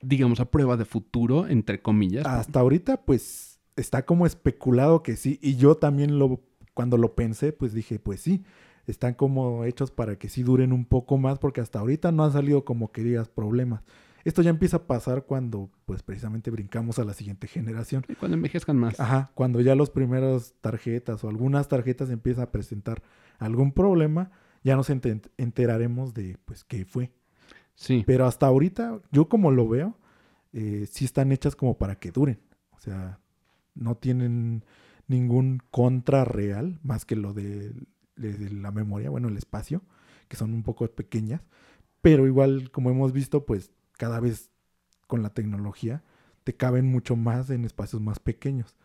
digamos, a prueba de futuro, entre comillas. Hasta ahorita pues está como especulado que sí. Y yo también lo, cuando lo pensé pues dije pues sí. están como hechos para que sí duren un poco más, porque hasta ahorita no han salido como que digas problemas. Esto ya empieza a pasar cuando, pues precisamente brincamos a la siguiente generación. Y Cuando envejezcan más. Ajá, cuando ya los primeros tarjetas o algunas tarjetas empiezan a presentar algún problema, ya nos ente- enteraremos de, pues, qué fue. Sí. Pero hasta ahorita, yo como lo veo, eh, sí están hechas como para que duren. O sea, no tienen ningún contra real, más que lo de, de- de la memoria, bueno, el espacio, que son un poco pequeñas. Pero igual, como hemos visto, pues cada vez con la tecnología te caben mucho más en espacios más pequeños.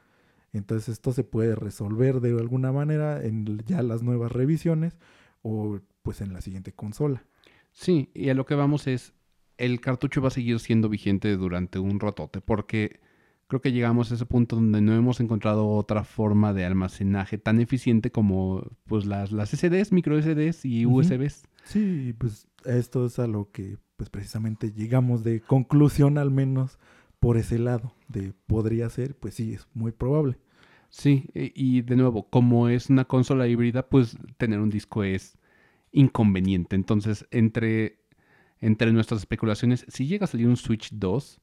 Entonces esto se puede resolver de alguna manera en ya las nuevas revisiones o pues en la siguiente consola. Sí, y a lo que vamos es, el cartucho va a seguir siendo vigente durante un ratote, porque creo que llegamos a ese punto donde no hemos encontrado otra forma de almacenaje tan eficiente como pues las, las SDs, micro SDs y Ujú. USBs. Sí, pues esto es a lo que pues precisamente llegamos de conclusión al menos por ese lado de podría ser, pues sí, es muy probable. Sí, e- y de nuevo, como es una consola híbrida, pues tener un disco es inconveniente. Entonces, entre, entre nuestras especulaciones, si llega a salir un Switch 2,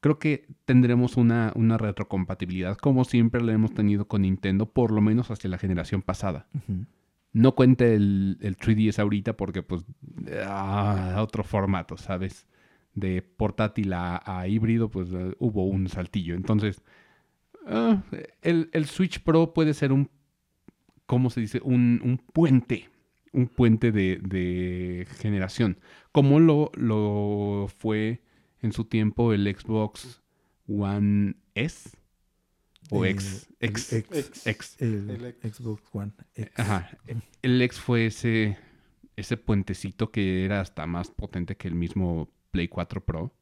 creo que tendremos una, una retrocompatibilidad, como siempre la hemos tenido con Nintendo, por lo menos hacia la generación pasada. No cuente el, el 3DS ahorita porque, pues, ah, otro formato, ¿sabes? De portátil a, a híbrido, pues hubo un saltillo. Entonces, ah, el, el Switch Pro puede ser un, ¿cómo se dice? Un, un puente. Un puente de, de generación. Como lo, lo fue en su tiempo el Xbox One S. O Eh, X. el X. X, X. el. Xbox One. X. Ajá. El X fue ese, ese puentecito que era hasta más potente que el mismo Play 4 Pro.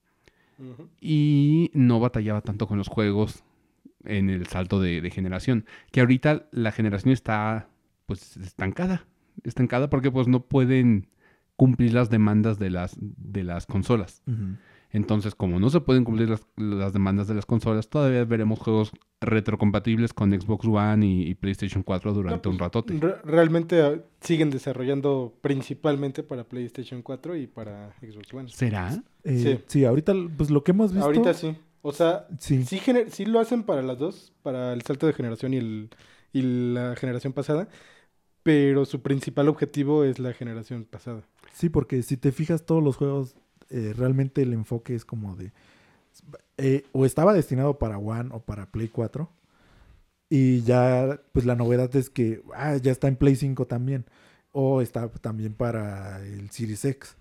Y no batallaba tanto con los juegos en el salto de, de generación. Que ahorita la generación está pues estancada. Estancada porque pues no pueden cumplir las demandas de las, de las consolas. Entonces, como no se pueden cumplir las, las demandas de las consolas, todavía veremos juegos retrocompatibles con Xbox One y, y PlayStation 4 durante No, un pues, ratote. re- realmente ah, siguen desarrollando principalmente para PlayStation 4 y para Xbox One. ¿Será? Eh, Sí. sí. ahorita pues lo que hemos visto. Ahorita sí. O sea, Sí. sí, gener- sí lo hacen para las dos, para el salto de generación y, el, y la generación pasada, pero su principal objetivo es la generación pasada. Sí, porque si te fijas todos los juegos, eh, realmente el enfoque es como de... eh, o estaba destinado para One o para Play 4. Y ya, pues la novedad es que ah, ya está en Play 5 también. O está también para el Series X.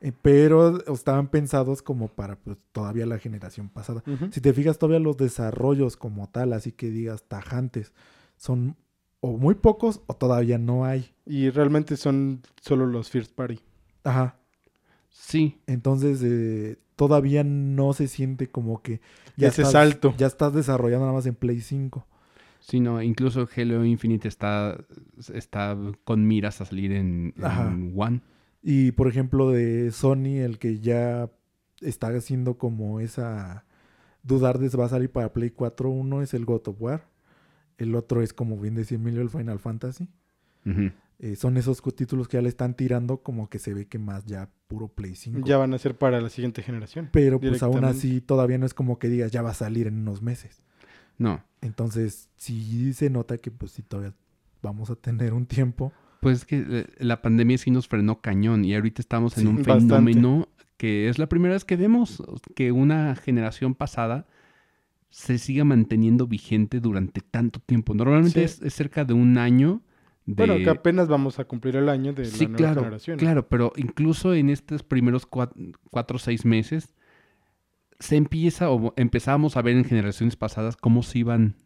Eh, pero estaban pensados como para pues, todavía la generación pasada. Si te fijas, todavía los desarrollos como tal, así que digas tajantes, son o muy pocos o todavía no hay. Y realmente son solo los First Party. Ajá. Sí, Entonces, eh, todavía no se siente como que Ese estás, salto. Ya estás desarrollando nada más en Play 5. Sí, no, incluso Halo Infinite está, está con miras a salir en. One. Y por ejemplo, de Sony, el que ya está haciendo como esa dudar de si va a salir para Play 4, uno es el God of War. El otro es, como bien decía Emilio, el Final Fantasy. Eh, son esos títulos que ya le están tirando como que se ve que más ya puro Play 5. Ya van a ser para la siguiente generación. Pero pues aún así todavía no es como que digas ya va a salir en unos meses. No, Entonces sí se nota que pues sí todavía vamos a tener un tiempo. pues es que eh, la pandemia sí nos frenó cañón y ahorita estamos en Sí, un bastante. fenómeno que es la primera vez que vemos que una generación pasada se siga manteniendo vigente durante tanto tiempo. Normalmente Sí. es, es cerca de un año de... Bueno, que apenas vamos a cumplir el año de Sí, la nueva claro, generación. claro, pero incluso en estos primeros cua- cuatro o seis meses se empieza o empezamos a ver en generaciones pasadas cómo se iban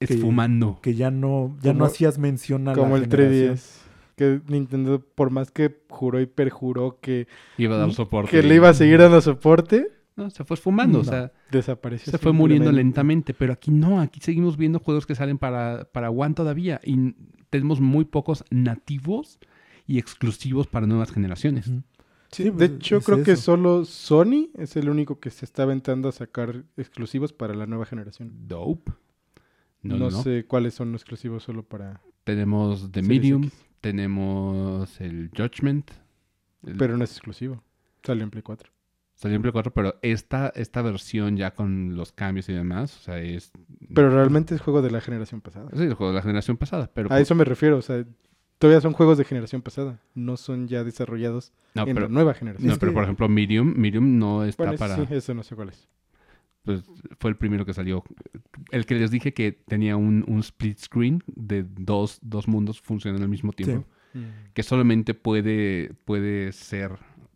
esfumando. Que, ya no, ya no hacías mención a la Como el generación. 3DS. Que Nintendo, por más que juró y perjuró que, Iba a dar soporte. que le iba a seguir dando soporte, No, se fue esfumando, o sea, desapareció. se fue muriendo lentamente, pero aquí no, aquí seguimos viendo juegos que salen para, para One todavía y tenemos muy pocos nativos y exclusivos para nuevas generaciones. Sí, de pues, hecho, es creo que solo Sony es el único que se está aventando a sacar exclusivos para la nueva generación. Dope. No, No, no, no. sé cuáles son los exclusivos solo para... Tenemos The Medium. Tenemos el Judgment. El- Pero no es exclusivo. Salió en Play 4. Salió en Play 4, pero esta, esta versión ya con los cambios y demás, o sea, es... Pero realmente es juego de la generación pasada. Sí, el juego de la generación pasada, pero... A eso me refiero. O sea, todavía son juegos de generación pasada. No son ya desarrollados no, en pero, la nueva generación. no, pero por ejemplo, Medium, Medium no está Bueno, para... sí, eso no sé cuál es. pues, fue el primero que salió. El que les dije que tenía un, un split screen de dos, dos mundos funcionando al mismo tiempo. Mm. Que solamente puede, puede ser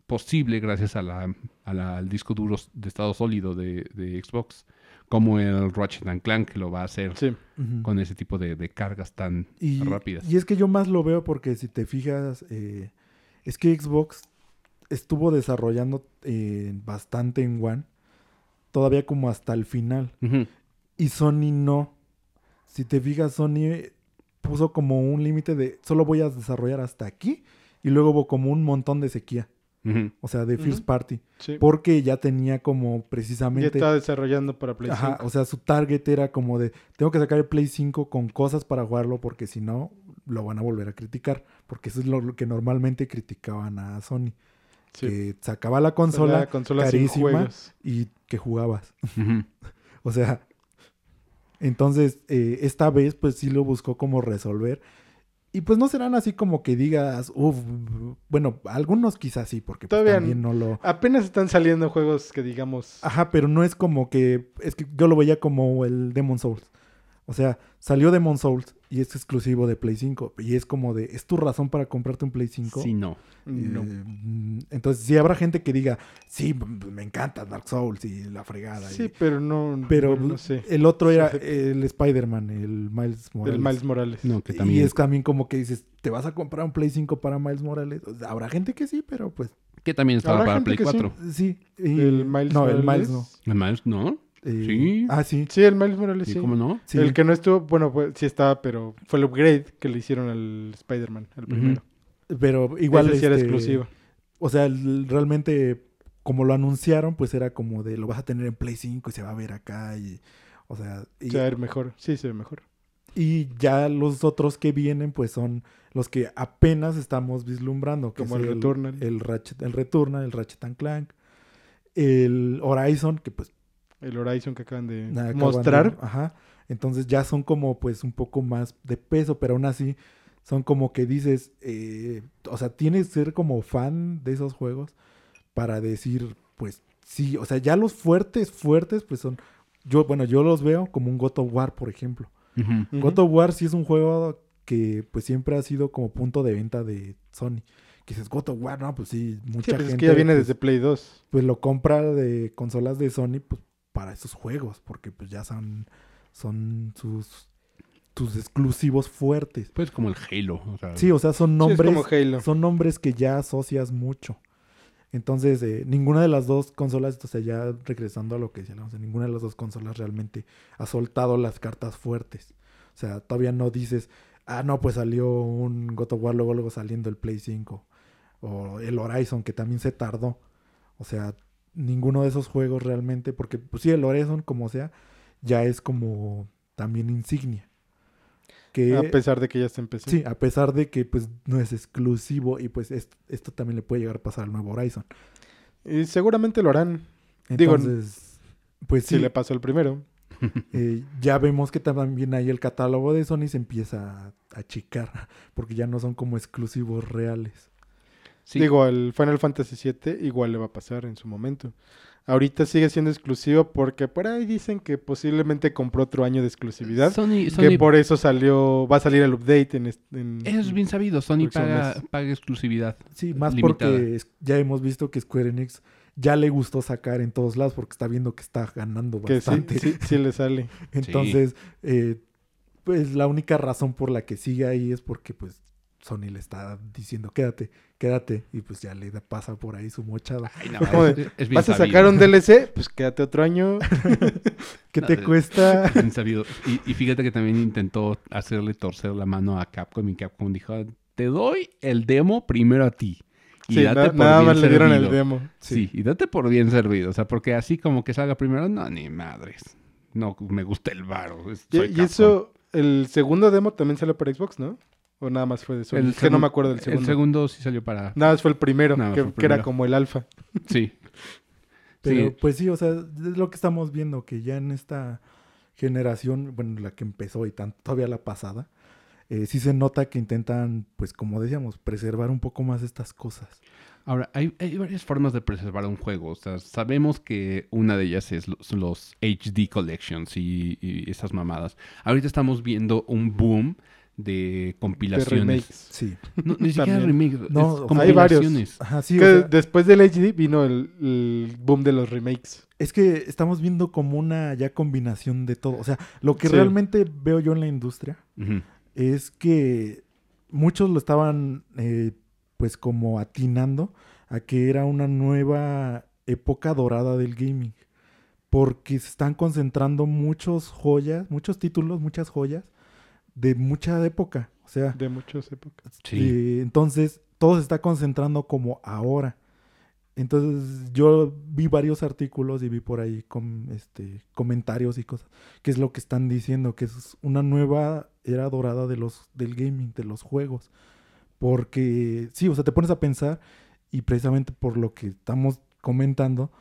posible gracias a la, a la- al disco duro de estado sólido de, de Xbox. Como el Ratchet and Clank que lo va a hacer Sí. Con ese tipo de, de cargas tan y, rápidas. y es que yo más lo veo porque si te fijas, eh, es que Xbox estuvo desarrollando eh, bastante en One, todavía como hasta el final. Y Sony no. Si te fijas, Sony puso como un límite de solo voy a desarrollar hasta aquí. Y luego hubo como un montón de sequía. O sea, de First. Party. Sí. Porque ya tenía como Ya precisamente. está desarrollando para Play Ajá, 5. o sea, su target era como de tengo que sacar el Play 5 con cosas para jugarlo porque si no lo van a volver a criticar. Porque eso es lo, lo que normalmente criticaban a Sony. Sí. Que sacaba la consola La consola carísima. y que jugabas. O sea, entonces eh, esta vez pues sí lo buscó como resolver. Y pues no serán así como que digas, uff, bueno, algunos quizás sí, porque pues, Todavía también no lo... Apenas están saliendo juegos que digamos... Ajá, pero no es como que, es que yo lo veía como el Demon Souls. O sea, salió Demon Souls y es exclusivo de Play 5. Y es como de, ¿es tu razón para comprarte un Play 5? Sí, no. no. Eh, mm, entonces sí habrá gente que diga, sí, me encanta Dark Souls y la fregada. y- Sí, pero no... pero no sé. el otro era el Spider-Man, el Miles Morales. El Miles Morales. No, que Y también... es también como que dices, ¿te vas a comprar un Play 5 para Miles Morales? O sea, habrá gente que sí, pero pues Que también estaba para Play que sí. 4. sí. y- El Miles no, el. Miles no. ¿El Miles? ¿No? Eh, Sí. Ah, sí. Sí, el Miles Morales ¿Y sí. cómo no? sí. El que no estuvo, bueno, pues, sí estaba, pero fue el upgrade que le hicieron al Spider-Man, el primero. Pero igual Ese sí era este, exclusivo. O sea, el- realmente como lo anunciaron, pues era como de lo vas a tener en Play 5 y se va a ver acá y o sea, y, Se va a ver mejor. Sí, se ve mejor. y ya los otros que vienen pues son los que apenas estamos vislumbrando, que Como es el Returnal. el Ratchet, el Returnal, el Ratchet and Clank, el Horizon que pues El Horizon que acaban de acaban de- mostrar. ajá. Entonces ya son como pues un poco más de peso, pero aún así son como que dices, eh, o sea, tienes que ser como fan de esos juegos para decir, pues sí, o sea, ya los fuertes, fuertes, pues son, yo, bueno, yo los veo como un God of War, por ejemplo. Ujú. God of War sí es un juego que pues siempre ha sido como punto de venta de Sony. Que dices, God of War, no, pues sí, Sí, mucha pues gente es que ya viene pues, desde Play 2. pues lo compra de consolas de Sony pues para esos juegos, porque pues ya son, son sus, sus exclusivos fuertes. Pues como el Halo. O sea, Sí, o sea, son Sí, es nombres, como Halo. son nombres que ya asocias mucho. Entonces, eh, ninguna de las dos consolas, o sea, ya regresando a lo que decíamos, ninguna de las dos consolas realmente ha soltado las cartas fuertes. O sea, todavía no dices, ah, no, pues salió un God of War, luego, luego saliendo el Play 5. O el Horizon, que también se tardó. O sea, ninguno de esos juegos realmente, porque pues sí, el Horizon, como sea, ya es como también insignia. Que, A pesar de que ya está en PC. Sí, a pesar de que pues no es exclusivo y pues es- esto también le puede llegar a pasar al nuevo Horizon. Y seguramente lo harán. Digo, Entonces, pues Si sí, le pasó el primero. eh, ya vemos que también ahí el catálogo de Sony se empieza a achicar, porque ya no son como exclusivos reales. Sí. Digo, al Final Fantasy VII igual le va a pasar en su momento. Ahorita sigue siendo exclusivo porque por ahí dicen que posiblemente compró otro año de exclusividad. Sony, Que Sony por eso salió, va a salir el update en, en- es bien sabido. Sony paga, exclusividad. Sí, más Limitada. porque ya hemos visto que Square Enix ya le gustó sacar en todos lados porque está viendo que está ganando que sí, bastante. sí, sí le sale. Entonces, eh, pues la única razón por la que sigue ahí es porque pues Sony le está diciendo quédate, quédate y pues ya le pasa por ahí su mochada. Ay, no, Como es, es bien ¿Vas a sacar un DLC? Pues quédate otro año. ¿Qué No, te cuesta? Es bien sabido. Y, y fíjate que también intentó hacerle torcer la mano a Capcom y Capcom dijo, te doy el demo primero a ti. Y Sí, date na- por nada bien más le dieron el servido". demo. Sí. y date por bien servido. O sea, porque así como que salga primero, no, ni madres. No, me gusta el varo. Y, eso, el segundo demo también salió para Xbox, ¿no? ¿O nada más fue de Sony? El es que no me acuerdo del segundo. El segundo sí salió para... Nada más fue el primero, que, fue el que era como el alfa. Sí. Pero Sí. pues sí, o sea, es lo que estamos viendo, que ya en esta generación, bueno, la que empezó y tan, todavía la pasada, eh, sí se nota que intentan, pues como decíamos, preservar un poco más estas cosas. Ahora, hay, hay varias formas de preservar un juego. O sea, sabemos que una de ellas es los, los HD Collections y, y esas mamadas. Ahorita estamos viendo un boom de De compilaciones. remakes. Sí. No, ni siquiera También. remake, No, hay varios. compilaciones. Ajá, sí, o que sea, después del HD vino el, el boom de los remakes. es que estamos viendo como una ya combinación de todo. O sea, lo que Sí. realmente veo yo en la industria es que muchos lo estaban eh, pues como atinando a que era una nueva época dorada del gaming. Porque se están concentrando muchos joyas, muchos títulos, muchas joyas de mucha época. O sea, De muchas épocas. Sí. eh, entonces todo se está concentrando como ahora. Entonces yo vi varios artículos y vi por ahí com- este, comentarios y cosas, que es lo que están diciendo, que es una nueva era dorada de los, del gaming, de los juegos. Porque sí, o sea, te pones a pensar y precisamente por lo que estamos comentando,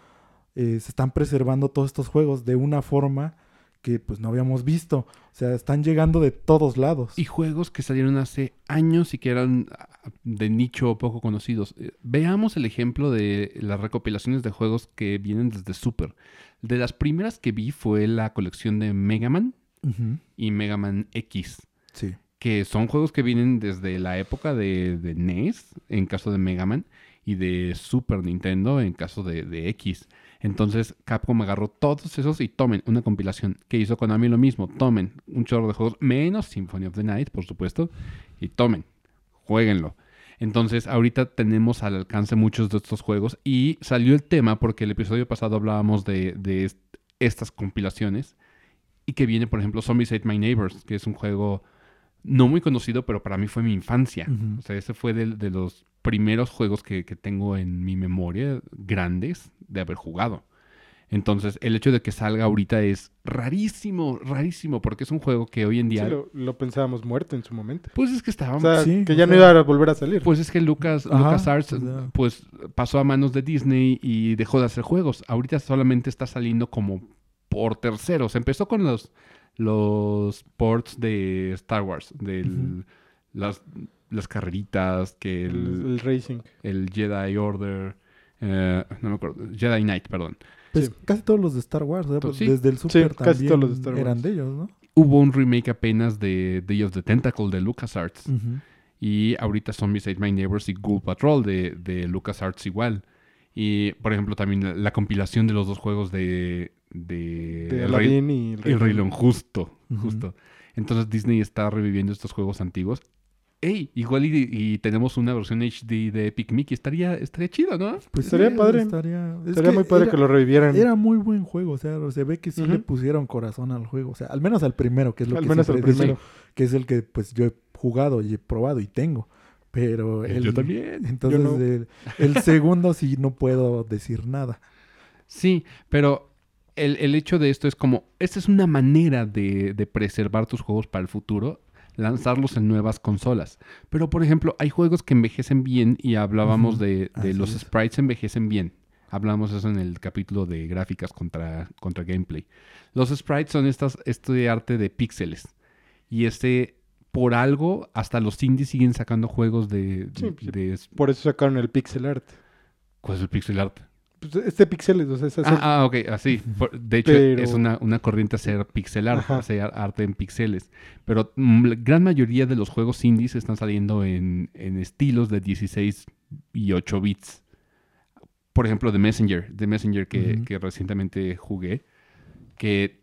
eh, se están preservando todos estos juegos de una forma que pues no habíamos visto. O sea, están llegando de todos lados. Y juegos que salieron hace años y que eran ah, de nicho o poco conocidos. Eh, Veamos el ejemplo de las recopilaciones de juegos que vienen desde Super. De las primeras que vi fue la colección de Mega Man y Mega Man X. Sí. que son juegos que vienen desde la época de, de NES, en caso de Mega Man, y de Super Nintendo, en caso de, de X. Entonces Capcom agarró todos esos y tomen una compilación que hizo Konami lo mismo. Tomen un chorro de juegos, menos Symphony of the Night, por supuesto, y tomen, jueguenlo. Entonces, ahorita tenemos al alcance muchos de estos juegos y salió el tema porque el episodio pasado hablábamos de, de est- estas compilaciones y que viene, por ejemplo, Zombies Ate My Neighbors, que es un juego no muy conocido, pero para mí fue mi infancia. O sea, ese fue de, de los primeros juegos que, que tengo en mi memoria grandes de haber jugado. Entonces, el hecho de que salga ahorita es rarísimo, rarísimo, porque es un juego que hoy en Sí, día... lo, lo pensábamos muerto en su momento. Pues es que estaba... O sea, sí, que o ya no iba a volver a salir. Pues es que Lucas, Ajá, LucasArts, o sea. pues pasó a manos de Disney y dejó de hacer juegos. Ahorita solamente está saliendo como por terceros. Empezó con los, los ports de Star Wars, de las, las carreritas, que el, el, racing. el Jedi Order, eh, no me acuerdo, Jedi Knight, perdón. Pues Sí. casi todos los de Star Wars, ¿verdad? Pues Sí. desde el Super casi también todos los de Star Wars. eran de ellos, ¿no? Hubo un remake apenas de Day of the Tentacle de LucasArts. Ujú. Y ahorita Zombies Ate My Neighbors y Ghoul Patrol de, de LucasArts igual. Y, por ejemplo, también la, la compilación de los dos juegos de... De, De El Rey- Aladdin y el y el Rey León, justo, justo. Entonces Disney está reviviendo estos juegos antiguos. ¡Ey! Igual y, y tenemos una versión HD de Epic Mickey. Estaría, estaría chido, ¿no? Pues Estaría sí, padre. Estaría, es muy padre era- que lo revivieran. Era muy buen juego, o sea, se ve que sí le pusieron corazón al juego, o sea, al menos al primero, que es lo Al que menos al digo, primero. que es el que pues yo he jugado y he probado y tengo, pero Eh, el, yo también. Entonces Yo no. el, el segundo sí no puedo decir nada. Sí, pero el, el hecho de esto es como, esta es una manera de, de preservar tus juegos para el futuro, lanzarlos en nuevas consolas. Pero, por ejemplo, hay juegos que envejecen bien y hablábamos de, los es. sprites envejecen bien. Hablamos eso en el capítulo de gráficas contra, contra gameplay. Los sprites son estas, este arte de píxeles. Y este, por algo, hasta los indies siguen sacando juegos de... Sí, de- Por eso sacaron el pixel art. ¿Cuál es el pixel art? Pues este pixel, o sea, es hacer- Ah, ah, ok, así. Por- De hecho, Pero- es una, una corriente hacer pixel art, Ajá. hacer arte en píxeles. Pero mm, la gran mayoría de los juegos indies están saliendo en, en estilos de 16 y 8 bits. Por ejemplo, The Messenger, The Messenger que, recientemente jugué, que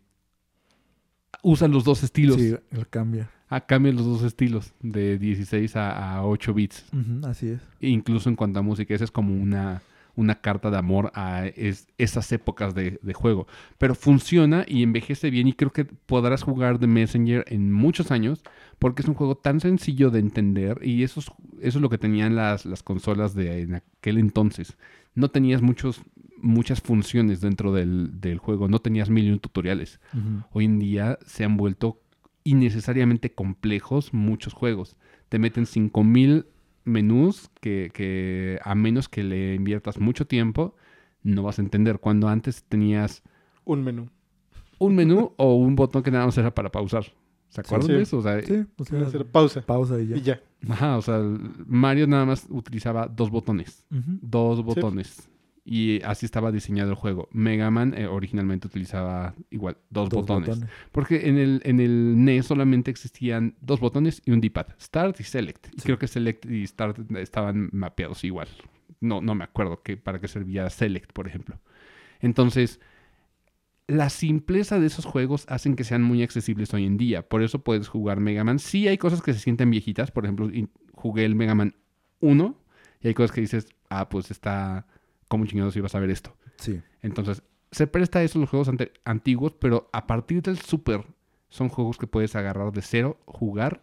usan los dos estilos. Sí, el cambia. Ah, cambian los dos estilos, de 16 a, a 8 bits. Así es. Incluso en cuanto a música, esa es como una, una carta de amor a es- esas épocas de, de juego. Pero funciona y envejece bien y creo que podrás jugar The Messenger en muchos años porque es un juego tan sencillo de entender y eso es, eso es lo que tenían las, las consolas de en aquel entonces. No tenías muchos, muchas funciones dentro del, del juego, no tenías mil y un tutoriales. Hoy en día se han vuelto innecesariamente complejos muchos juegos. Te meten 5000 menús que, que a menos que le inviertas mucho tiempo, no vas a entender. Cuando antes tenías Un menú. un menú o un botón que nada más era para pausar. ¿Se acuerdan Sí. de eso? O sea, Sí, o sea, Hacer pausa. pausa y ya. Y ya. ajá, o sea, Mario nada más utilizaba dos botones. Dos botones. Y así estaba diseñado el juego. Mega Man eh, originalmente utilizaba igual dos, Dos botones. botones. Porque en el, en el NES solamente existían dos botones y un D-pad. Start y Select. Y creo que Select y Start estaban mapeados igual. No, no me acuerdo que, para qué servía Select, por ejemplo. Entonces, la simpleza de esos juegos hacen que sean muy accesibles hoy en día. Por eso puedes jugar Mega Man. Sí hay cosas que se sienten viejitas. Por ejemplo, jugué el Mega Man 1 y hay cosas que dices, ah, pues está... ¿Cómo chingados ibas a ver esto? Sí. Entonces, se presta a eso los juegos antiguos, pero a partir del Super son juegos que puedes agarrar de cero, jugar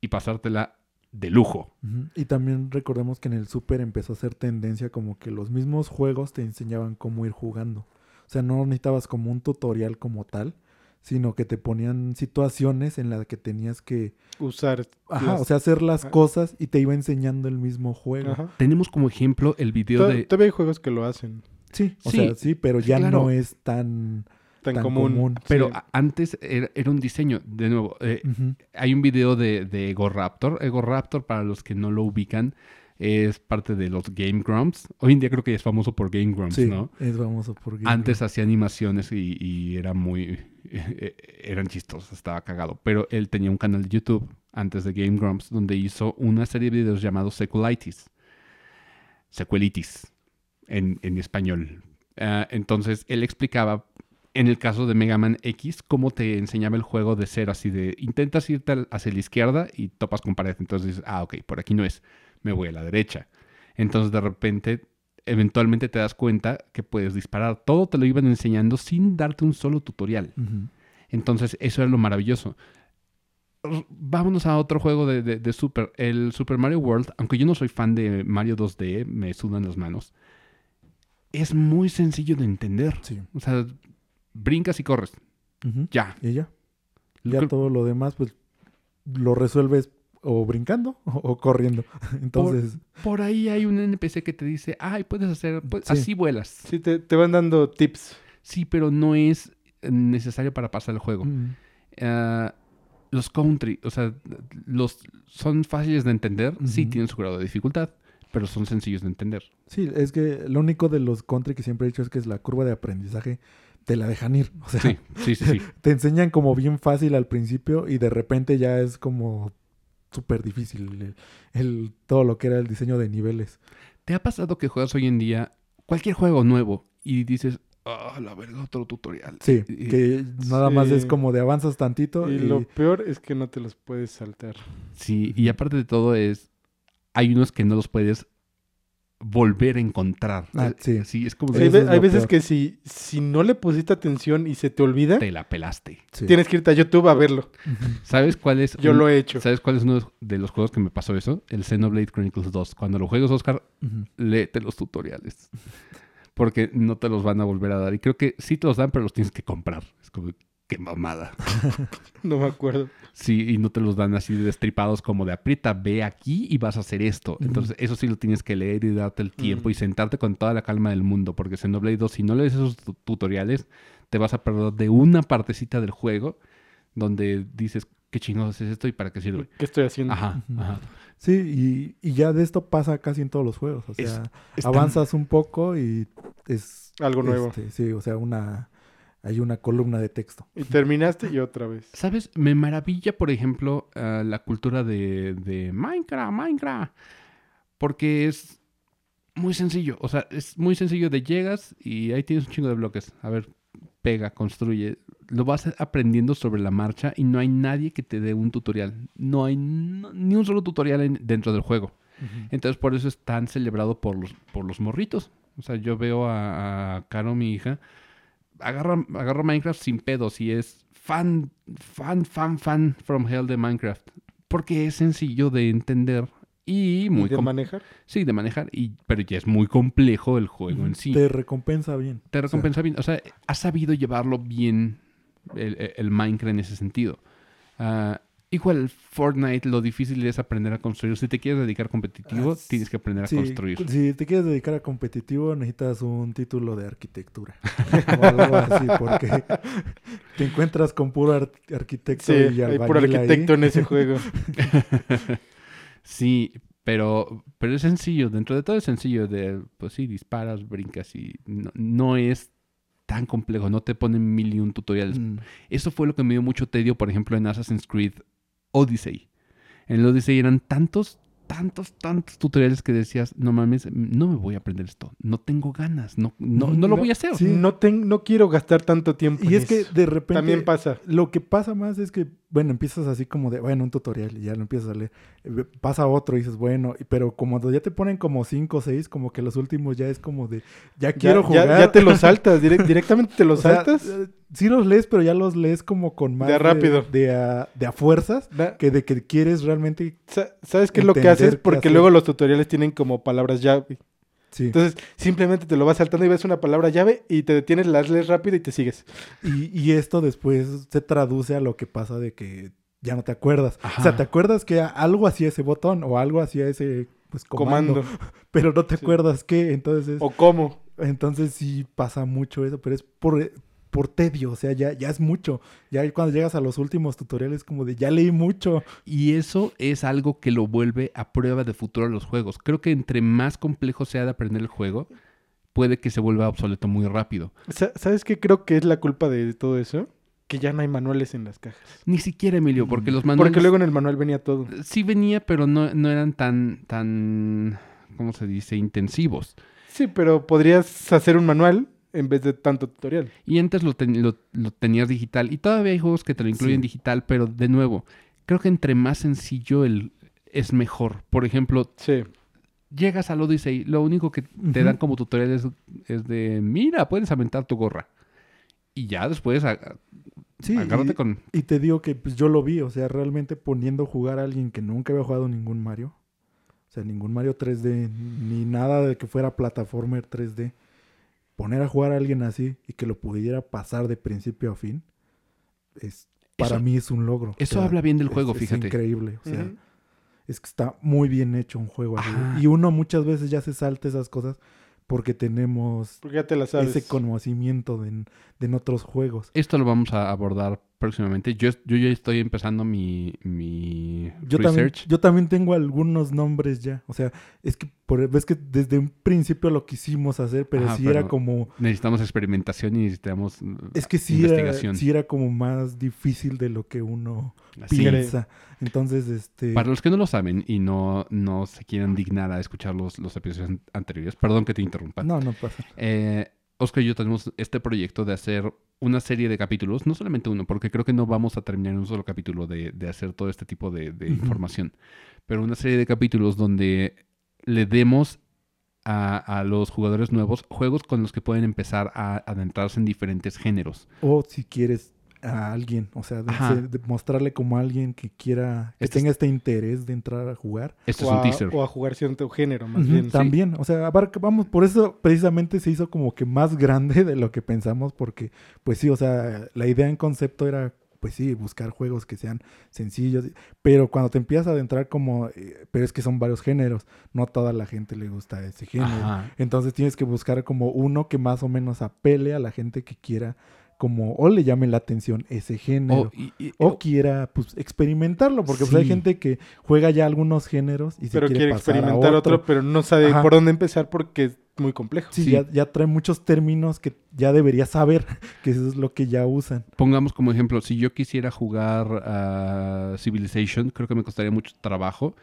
y pasártela de lujo. Y también recordemos que en el Super empezó a ser tendencia como que los mismos juegos te enseñaban cómo ir jugando. O sea, no necesitabas como un tutorial como tal, sino que te ponían situaciones en las que tenías que, Usar. ajá, las- o sea, hacer las cosas y te iba enseñando el mismo juego. Ajá. Tenemos como ejemplo el video de... Todavía hay juegos que lo hacen. Sí, o Sí. sea, sí, pero ya claro. no es tan... Tan, Tan común. común. Pero Sí. antes era, era un diseño, de nuevo. eh, hay un video de, de Ego Raptor. Ego Raptor, para los que no lo ubican, es parte de los Game Grumps. Hoy en día creo que es famoso por Game Grumps, Sí, ¿no? es famoso por Game Antes hacía animaciones y, y era muy... eran chistosos, estaba cagado. Pero él tenía un canal de YouTube antes de Game Grumps donde hizo una serie de videos llamados Sequelitis. Sequelitis en, en español. Ah, entonces él explicaba en el caso de Mega Man X cómo te enseñaba el juego de ser así de intentas irte hacia la izquierda y topas con pared. Entonces dices, ah, ok, por aquí no es, me voy a la derecha. Entonces de repente eventualmente te das cuenta que puedes disparar. Todo te lo iban enseñando sin darte un solo tutorial. Entonces, eso era lo maravilloso. Vámonos a otro juego de, de- de Super. El Super Mario World, aunque yo no soy fan de Mario 2D, me sudan las manos. Es muy sencillo de entender. Sí. O sea, brincas y corres. Ya. Y ya. Ya todo lo demás, pues, lo resuelves o brincando o, o corriendo. Entonces, Por ahí hay un NPC que te dice, ay, puedes hacer, pues, Sí. así vuelas. Sí, te, te van dando tips. Sí, pero no es necesario para pasar el juego. mm, Ah, los country, o sea, los son fáciles de entender, sí tienen su grado de dificultad, pero son sencillos de entender. sí, es que lo único de los country que siempre he dicho es que es la curva de aprendizaje te la dejan ir. O sea, Sí, sí, sí, sí. te enseñan como bien fácil al principio y de repente ya es como súper difícil el, el- todo lo que era el diseño de niveles. ¿Te ha pasado que juegas hoy en día cualquier juego nuevo y dices, ah, la verga, otro tutorial? Sí, Y- que nada más es como de avanzas tantito Y y, lo peor es que no te los puedes saltar. Sí, y aparte de todo es, hay unos que no los puedes volver a encontrar. Ah, Eh, sí. es como Sí, hay veces peor. que si, si no le pusiste atención y se te olvida, te la pelaste. sí. tienes que irte a YouTube a verlo. ¿Sabes cuál es? Yo un- lo he hecho. ¿Sabes cuál es uno de los juegos que me pasó eso? El Xenoblade Chronicles 2. Cuando lo juegas, Oscar, Ujú. léete los tutoriales. Porque no te los van a volver a dar. Y creo que sí te los dan, pero los tienes que comprar. Es como, qué mamada. No me acuerdo. Sí, y no te los dan así destripados como de aprieta, ve aquí y vas a hacer esto. Entonces, eso sí lo tienes que leer y darte el tiempo Mm. y sentarte con toda la calma del mundo. Porque Xenoblade 2, si no lees esos tu- tutoriales, te vas a perder de una partecita del juego donde dices, ¿qué chingados es esto y para qué sirve? ¿Qué estoy haciendo? Ajá, ajá. Sí, y, y ya de esto pasa casi en todos los juegos. O sea, Es avanzas un poco y es... Algo nuevo. este, sí, o sea, una... Hay una columna de texto. Y terminaste y otra vez. ¿Sabes? Me maravilla, por ejemplo, ah, la cultura de, de Minecraft, Minecraft. Porque es muy sencillo. O sea, es muy sencillo de llegas y ahí tienes un chingo de bloques. A ver, pega, construye. Lo vas aprendiendo sobre la marcha y no hay nadie que te dé un tutorial. No hay no- ni un solo tutorial en- dentro del juego. Entonces, por eso es tan celebrado por los, por los morritos. O sea, yo veo a, a Caro, mi hija, agarra, agarra Minecraft sin pedos y es fan, fan, fan, fan from hell de Minecraft. Porque es sencillo de entender y ¿Y muy de com- manejar? sí, de manejar, y, pero ya es muy complejo el juego en sí. Te recompensa bien. Te recompensa bien. O sea, has sabido llevarlo bien el, el- el Minecraft en ese sentido. Ah, igual Fortnite, lo difícil es aprender a construir. Si te quieres dedicar competitivo, Ah, tienes que aprender a Sí, construir. Si te quieres dedicar a competitivo, necesitas un título de arquitectura. o algo así, porque te encuentras con puro ar- arquitecto Sí, y hay puro ahí. arquitecto en ese juego. Sí, pero, pero es sencillo. Dentro de todo es sencillo. De, pues sí, disparas, brincas y no, no es tan complejo. No te ponen mil y un tutoriales. Mm. Eso fue lo que me dio mucho tedio, por ejemplo, en Assassin's Creed Odyssey. En el Odyssey eran tantos, tantos, tantos tutoriales que decías, no mames, no me voy a aprender esto. No tengo ganas. No, no, no lo voy a hacer. sí. No, ten- no quiero gastar tanto tiempo. Y en es que de repente También pasa. lo que pasa más es que, bueno, empiezas así como de, bueno, un tutorial y ya lo empiezas a leer. Eh, Pasa otro y dices, bueno, pero como ya te ponen como cinco o seis, como que los últimos ya es como de, ya quiero ya, jugar. ya te lo saltas, direct- directamente te lo sea, saltas. eh, sí los lees, pero ya los lees como con más De rápido. De, a, de a fuerzas Da- que de que quieres realmente. sa- ¿Sabes qué es lo que haces? Porque hacer. luego los tutoriales tienen como palabras llave. Sí. Entonces, simplemente te lo vas saltando y ves una palabra llave y te detienes, las lees rápido y te sigues. Y, y esto después se traduce a lo que pasa de que ya no te acuerdas. Ajá. O sea, te acuerdas que algo hacía ese botón o algo hacía ese pues, comando, Comando. pero no te Sí. acuerdas qué. Entonces, O cómo. entonces sí pasa mucho eso, pero es por, por tedio. O sea, ya, ya es mucho. Ya cuando llegas a los últimos tutoriales, como de ya leí mucho. Y eso es algo que lo vuelve a prueba de futuro a los juegos. Creo que entre más complejo sea de aprender el juego, puede que se vuelva obsoleto muy rápido. Sa- ¿Sabes qué creo que es la culpa de todo eso? Que ya no hay manuales en las cajas. Ni siquiera, Emilio, porque los manuales... Porque luego en el manual venía todo. Sí venía, pero no, no eran tan, tan, ¿cómo se dice? Intensivos. Sí, pero podrías hacer un manual en vez de tanto tutorial. Y antes lo, ten- lo- lo tenías digital. Y todavía hay juegos que te lo incluyen Sí. digital, pero de nuevo, creo que entre más sencillo el, es mejor. Por ejemplo, Sí. llegas al Odyssey, lo único que te dan como tutorial es, es de, mira, puedes aventar tu gorra. Y ya después a- Sí, agárrate y- con... Y te digo que pues, yo lo vi, o sea, realmente poniendo a jugar a alguien que nunca había jugado ningún Mario. O sea, ningún Mario 3D, ni nada de que fuera plataformer 3D. Poner a jugar a alguien así y que lo pudiera pasar de principio a fin, es, para Eso- mí es un logro. O Eso sea, habla bien del es- juego, es fíjate. increíble. O sea, es que está muy bien hecho un juego así. Y uno muchas veces ya se salta esas cosas porque tenemos Porque ya te la sabes. ese conocimiento de, en- de en otros juegos. Esto lo vamos a abordar próximamente. Yo, yo ya estoy empezando mi, mi Yo también, research. yo también tengo algunos nombres ya. O sea, es que por, ves que desde un principio lo quisimos hacer, pero Ajá, sí pero era como. Necesitamos experimentación y necesitamos mm, Es que sí era, sí era como más difícil de lo que uno Así. piensa. Entonces, este. Para los que no lo saben y no, no se quieran dignar a escuchar los, los episodios an- anteriores, perdón que te interrumpa. No, no pasa. Eh, Oscar y yo tenemos este proyecto de hacer una serie de capítulos, no solamente uno, porque creo que no vamos a terminar en un solo capítulo de, de hacer todo este tipo de, información, pero una serie de capítulos donde le demos a, a los jugadores nuevos juegos con los que pueden empezar a adentrarse en diferentes géneros. O si quieres a alguien, o sea, de- mostrarle como a alguien que quiera, que Este es- tenga este interés de entrar a jugar. Este o, es un a, teaser. o a jugar cierto género, más bien. También, o sea, abarca, vamos, por eso precisamente se hizo como que más grande de lo que pensamos, porque, pues sí, o sea, la idea en concepto era, pues sí, buscar juegos que sean sencillos, pero cuando te empiezas a adentrar como, eh, pero es que son varios géneros, no a toda la gente le gusta ese género. Ajá. Entonces tienes que buscar como uno que más o menos apele a la gente que quiera, como, o le llame la atención ese género. O- y- y- O quiera pues experimentarlo, porque pues, hay gente que juega ya algunos géneros y se Pero quiere, quiere pasar a experimentar otro. pero no sabe Ajá. por dónde empezar porque es muy complejo. Sí, Sí. Ya, ya trae muchos términos que ya debería saber, que eso es lo que ya usan. Pongamos como ejemplo, si yo quisiera jugar a Civilization, creo que me costaría mucho trabajo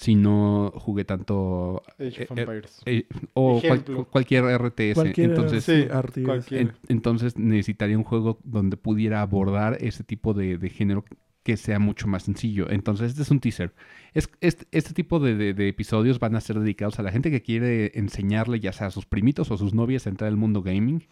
si no jugué tanto Age of Eh, eh, Empires. eh, o cual- cualquier RTS. Cualquier Entonces, Sí, RTS. cualquier- en- entonces necesitaría un juego donde pudiera abordar ese tipo de, de género que sea mucho más sencillo. Entonces, este es un teaser. Es, este, este tipo de, de- de episodios van a ser dedicados a la gente que quiere enseñarle, ya sea a sus primitos o a sus novias, a entrar al mundo gaming.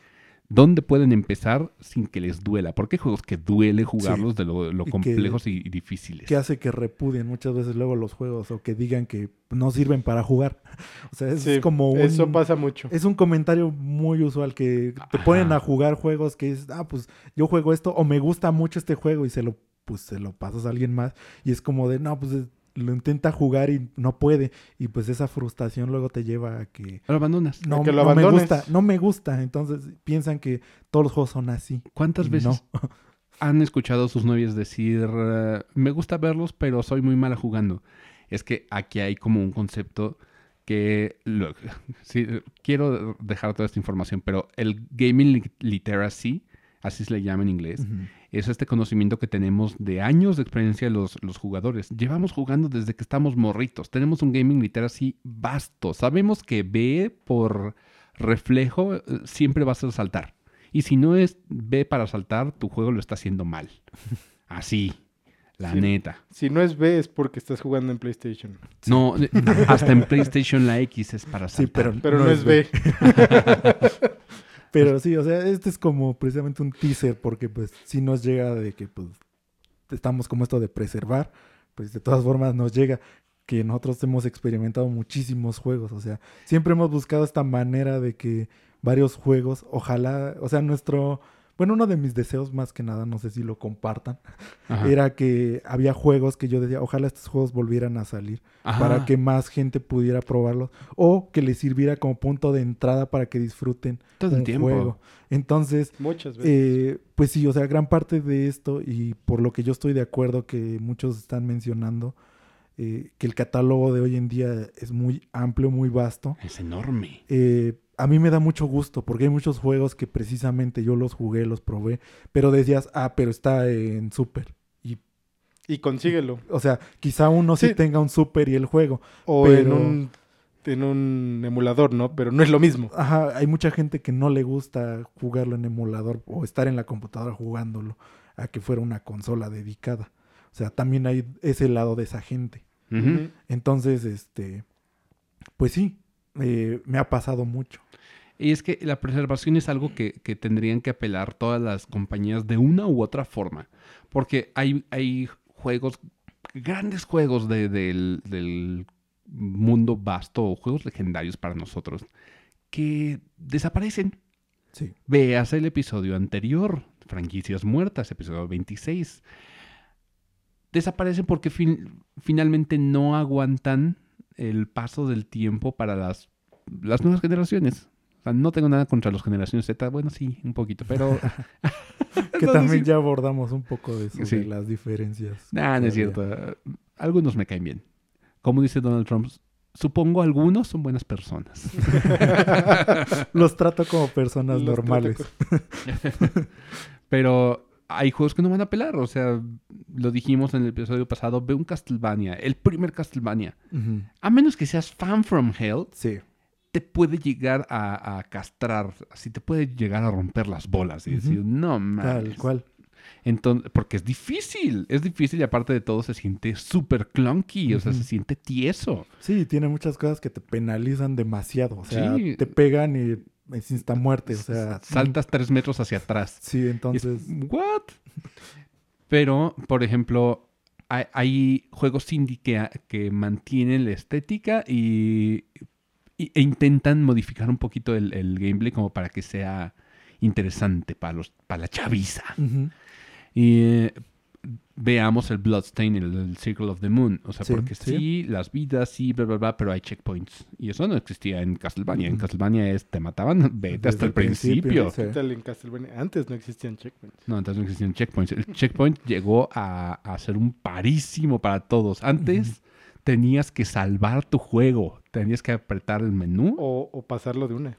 ¿Dónde pueden empezar sin que les duela? Porque hay juegos que duele jugarlos de lo, lo Y que- complejos y, y difíciles. Que hace que repudien muchas veces luego los juegos o que digan que no sirven para jugar. O sea, es Sí, como un... Eso pasa mucho. Es un comentario muy usual que te Ajá. ponen a jugar juegos que es, ah, pues yo juego esto o me gusta mucho este juego y se lo pues se lo pasas a alguien más y es como de, no, pues lo intenta jugar y no puede y pues esa frustración luego te lleva a que Lo abandonas. no, que lo no me gusta, no me gusta, entonces piensan que todos los juegos son así. ¿Cuántas veces no. han escuchado a sus novias decir, eh, me gusta verlos, pero soy muy mala jugando? Es que aquí hay como un concepto que lo- sí, quiero dejar toda esta información, pero el gaming li- literacy, así se le llama en inglés, es este conocimiento que tenemos de años de experiencia los, los jugadores. Llevamos jugando desde que estamos morritos. Tenemos un gaming literacy vasto. Sabemos que B por reflejo eh, siempre vas a saltar. Y si no es B para saltar, tu juego lo está haciendo mal. Así, la Sí. neta. Si no es B es porque estás jugando en PlayStation. No, hasta en PlayStation la X es para Sí, saltar. pero, Pero no, es B. Pero sí, o sea, este es como precisamente un teaser porque pues sí nos llega de que pues estamos como esto de preservar, pues de todas formas nos llega que nosotros hemos experimentado muchísimos juegos, o sea, siempre hemos buscado esta manera de que varios juegos, ojalá, o sea, nuestro, bueno, uno de mis deseos más que nada, no sé si lo compartan, Ajá. era que había juegos que yo decía, ojalá estos juegos volvieran a salir Ajá. para que más gente pudiera probarlos o que les sirviera como punto de entrada para que disfruten todo el tiempo. juego. Entonces, Muchas veces. eh, pues sí, o sea, gran parte de esto y por lo que yo estoy de acuerdo que muchos están mencionando, eh, que el catálogo de hoy en día es muy amplio, muy vasto. Es enorme. eh, a mí me da mucho gusto porque hay muchos juegos que precisamente yo los jugué, los probé, pero decías, ah, pero está en Super. Y, Y consíguelo. o sea, quizá uno sí, Sí. tenga un Super y el juego, O en, un, en un emulador, ¿no? Pero no es lo mismo. Ajá, hay mucha gente que no le gusta jugarlo en emulador o estar en la computadora jugándolo a que fuera una consola dedicada. O sea, también hay ese lado de esa gente. Entonces, este, pues sí, eh, me ha pasado mucho. Y es que la preservación es algo que, que tendrían que apelar todas las compañías de una u otra forma. Porque hay, hay juegos, grandes juegos de- del, del mundo vasto, o juegos legendarios para nosotros, que desaparecen. Sí. Veas el episodio anterior, Franquicias Muertas, episodio 26. Desaparecen porque fin- finalmente no aguantan el paso del tiempo para las, las nuevas generaciones. Sea, no tengo nada contra las generaciones Z, bueno, sí, un poquito, pero... Que también ya abordamos un poco de eso, Sí. de las diferencias. Nah, no es cierto. Algunos me caen bien. Como dice Donald Trump, supongo algunos son buenas personas. Los trato como personas Los normales. Pero hay juegos que no van a pelar. O sea, lo dijimos en el episodio pasado. Ve un Castlevania, el primer Castlevania. A menos que seas fan from hell, Sí. Te puede llegar a, a castrar. Así te puede llegar a romper las bolas y decir, no Tal mames. cual. Entonces, porque es difícil. Es difícil y aparte de todo se siente súper clunky. O sea, se siente tieso. Sí, tiene muchas cosas que te penalizan demasiado. O sea, Sí. te pegan y es insta muerte. O sea, Saltas tres metros hacia atrás. Sí, Y es, entonces. ¿What? Pero, por ejemplo, hay, hay juegos indie que, que mantienen la estética y, y- e intentan modificar un poquito el, el gameplay como para que sea interesante para, los, para la chaviza. Y eh, veamos el Bloodstain, el, el Circle of the Moon. O sea, Sí, porque sí. sí. las vidas, sí, bla, bla, bla, pero hay checkpoints. Y eso no existía en Castlevania. En. Castlevania es, te mataban, vete Desde hasta el el principio, principio. sí. ¿Qué tal en Castlevania? Antes no existían checkpoints. No, entonces no existían checkpoints. El checkpoint llegó a, a ser un parísimo para todos. Antes tenías que salvar tu juego. Tenías que apretar el menú o, O, o pasarlo de una.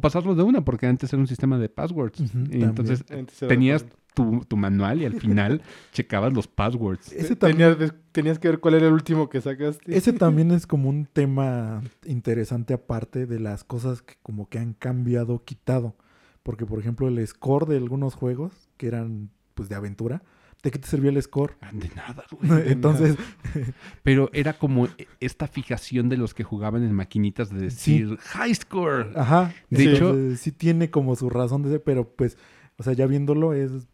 pasarlo de una, porque antes era un sistema de passwords. Y entonces tenías tu, tu manual y al final checabas los passwords. Ese también, tenías, tenías que ver cuál era el último que sacaste. ese también es como un tema interesante aparte de las cosas que como que han cambiado, quitado. Porque, por ejemplo, el score de algunos juegos que eran pues de aventura, ¿de qué te servía el score? Ah, De nada, güey. Entonces, Pero era como esta fijación de los que jugaban en maquinitas de decir high score. ajá. De entonces, sí tiene como su razón de ser, pero pues, o sea, ya viéndolo es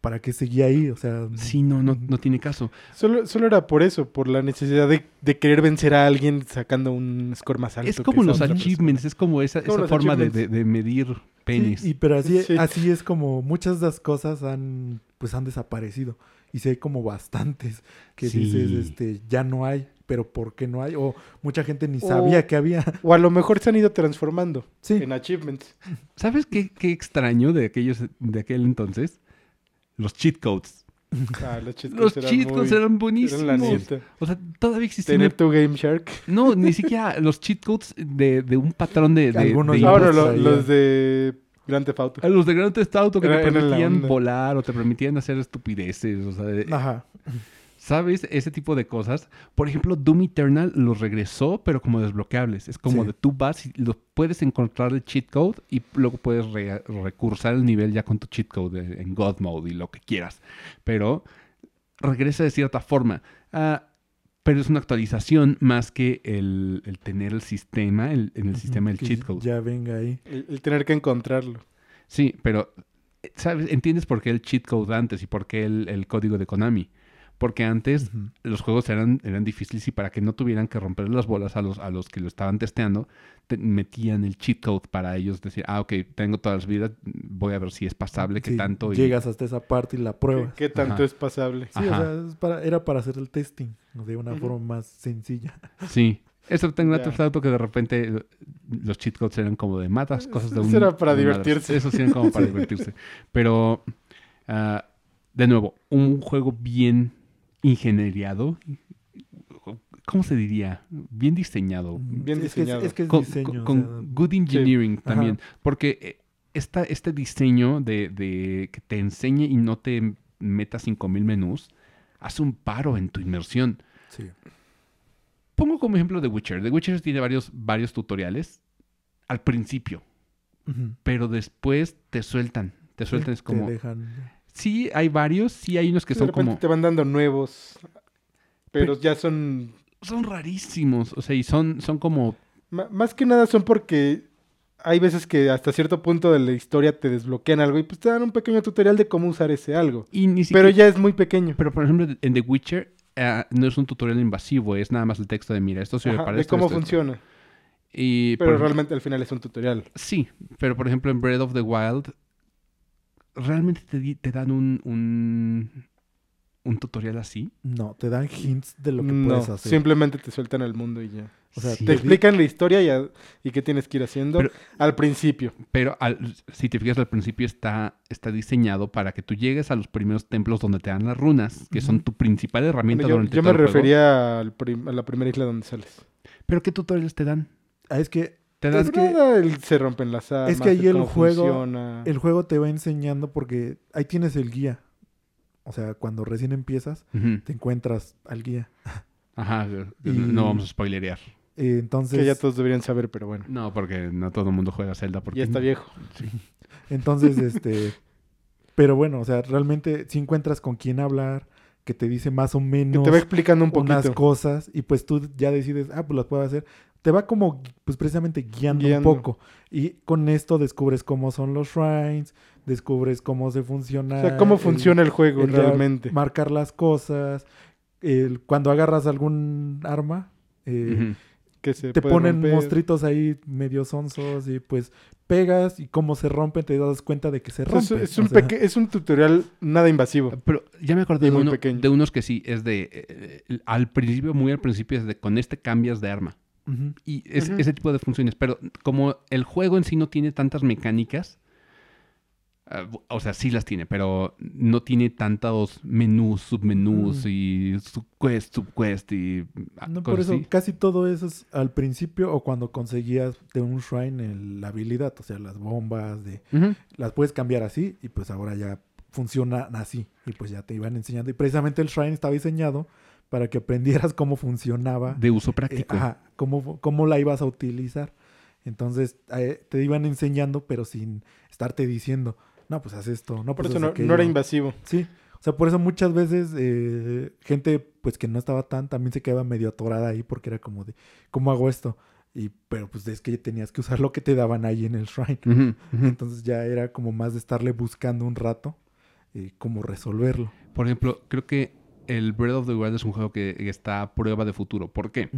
para qué seguía ahí, o sea, Sí, no, no, no tiene caso. Solo, solo era por eso, por la necesidad de, de querer vencer a alguien sacando un score más alto. Es como los achievements, es como esa, Como esa forma de, de- de medir penes. Sí, y pero así, Sí. así es como muchas de las cosas han pues han desaparecido. Y Y sí hay como bastantes que Sí. dices, este, ya no hay, pero ¿por qué no hay? O mucha gente ni O- sabía que había. O a lo mejor se han ido transformando Sí. en achievements. ¿Sabes qué, qué extraño de aquellos de aquel entonces? Los cheat codes. Ah, los cheat Los codes eran cheat codes muy- eran buenísimos. eran o sea, todavía existían. Tener tu Game Shark. No, ni siquiera los cheat codes de, de un patrón de. de, Algunos Ahora los lo- traía. los de Grand Theft Auto. A los de Grand Theft Auto que Era- te permitían volar o te permitían hacer estupideces. O sea, de- Ajá. ¿Sabes? Ese tipo de cosas. Por ejemplo, Doom Eternal los regresó, pero como desbloqueables. Es como Sí. de tú vas y lo puedes encontrar el cheat code y luego puedes re- recursar el nivel ya con tu cheat code de- en God Mode y lo que quieras. Pero regresa de cierta forma. Ah, pero es una actualización más que el, el tener el sistema, el- en el sistema del cheat code. Ya venga ahí. El, el tener que encontrarlo. Sí, pero ¿sabes? ¿Entiendes por qué el cheat code antes y por qué el, el código de Konami? Porque antes los juegos eran, eran difíciles y para que no tuvieran que romper las bolas a los, a los que lo estaban testeando, te- metían el cheat code para ellos decir, ah, ok, tengo todas las vidas, voy a ver si es pasable, qué Sí, tanto. y- Llegas hasta esa parte y la ¿Qué, pruebas. qué tanto Ajá. es pasable? Sí, o sea, es para- era para hacer el testing de una forma más sencilla. Sí. Eso tengo Ya. Grand Auto que de repente los cheat codes eran como de matas cosas de Eso un... era para divertirse. Eso sí eran como para divertirse. Pero, ah, de nuevo, un juego bien ingenieriado. ¿Cómo se diría? Bien diseñado. Bien es que es, diseñado. es que es con, diseño. con- o sea, con good engineering también. Porque eh, esta, este diseño de, de que te enseñe y no te meta 5000 menús hace un paro en tu inmersión. sí. Pongo como ejemplo The Witcher. The Witcher tiene varios, varios tutoriales al principio, pero después te sueltan. Te Sí, sueltan, es te como... dejan- Sí, hay varios, sí hay unos que de son repente como... te van dando nuevos, pero ya son... Son rarísimos, o sea, y son, son como... Más que nada son porque hay veces que hasta cierto punto de la historia te desbloquean algo y pues te dan un pequeño tutorial de cómo usar ese algo. Y ni siquiera... Pero ya es muy pequeño. Pero por ejemplo, en The Witcher eh, no es un tutorial invasivo, es nada más el texto de mira, esto sirve Ajá, para de esto, cómo esto, esto". funciona. Y Pero por- realmente al final es un tutorial. Sí, pero por ejemplo en Breath of the Wild realmente te, di- te dan un, un, un tutorial así. No, te dan hints de lo que no, puedes hacer. simplemente te sueltan al mundo y ya. O sea, Sí. Te explican la historia y, a- y qué tienes que ir haciendo Pero- al principio. Pero al- si te fijas al principio está, está diseñado para que tú llegues a los primeros templos donde te dan las runas, que son tu principal herramienta Bueno, yo durante yo todo me el juego. refería al a la primera isla donde sales. Pero ¿qué tutoriales te dan? Ah, es que Te dan Es que- que se rompen las armas. es que ahí el juego- funciona. el juego te va enseñando porque ahí tienes el guía. O sea, cuando recién empiezas, te encuentras al guía. Ajá, Y- no vamos a spoilerear. Eh, entonces, Que ya todos deberían saber, pero bueno. No, porque no todo el mundo juega Zelda. Porque Ya está viejo. entonces, este, pero bueno, o sea, realmente si encuentras con quién hablar, que te dice más o Que menos te va explicando un unas poquito. cosas y pues tú ya decides, ah, pues las puedo hacer. Te va como, pues precisamente guiando, Guiando. un poco. Y con esto descubres cómo son los shrines, descubres cómo se funciona. O sea, cómo el- funciona el juego el realmente. Marcar las cosas. el- cuando agarras algún arma, eh, Ujú. Que se te ponen romper. monstruitos ahí medio sonsos y pues pegas y cómo se rompen te das cuenta de que se sea, rompen. es, es un sea, es un tutorial nada invasivo. Pero ya me acordé de, uno- de unos que sí, es de... eh, al principio, muy al principio, es de con este cambias de arma. Y es- ese tipo de funciones. Pero como el juego en sí no tiene tantas mecánicas, ah, o sea, sí las tiene, pero no tiene tantos menús, submenús Mm. y subquest, subquest y ah, No, por eso así. casi todo eso es al principio o cuando conseguías de un shrine el- la habilidad, o sea, las bombas, de las puedes cambiar así y pues ahora ya funcionan así y pues ya te iban enseñando. Y precisamente el shrine estaba diseñado para que aprendieras cómo funcionaba, De uso eh, práctico. ajá, cómo, cómo la ibas a utilizar. Entonces eh, te iban enseñando pero sin estarte diciendo, no, pues haz esto, no, Por pues eso haz no, aquello". no era invasivo. Sí, o sea, por eso muchas veces eh, gente pues que no estaba tan, también se quedaba medio atorada ahí porque era como de, ¿cómo hago esto? Y, pero pues es que tenías que usar lo que te daban ahí en el shrine. Entonces ya era como más de estarle buscando un rato eh, cómo resolverlo. Por ejemplo, creo que el Breath of the Wild es un juego que está a prueba de futuro. ¿Por qué?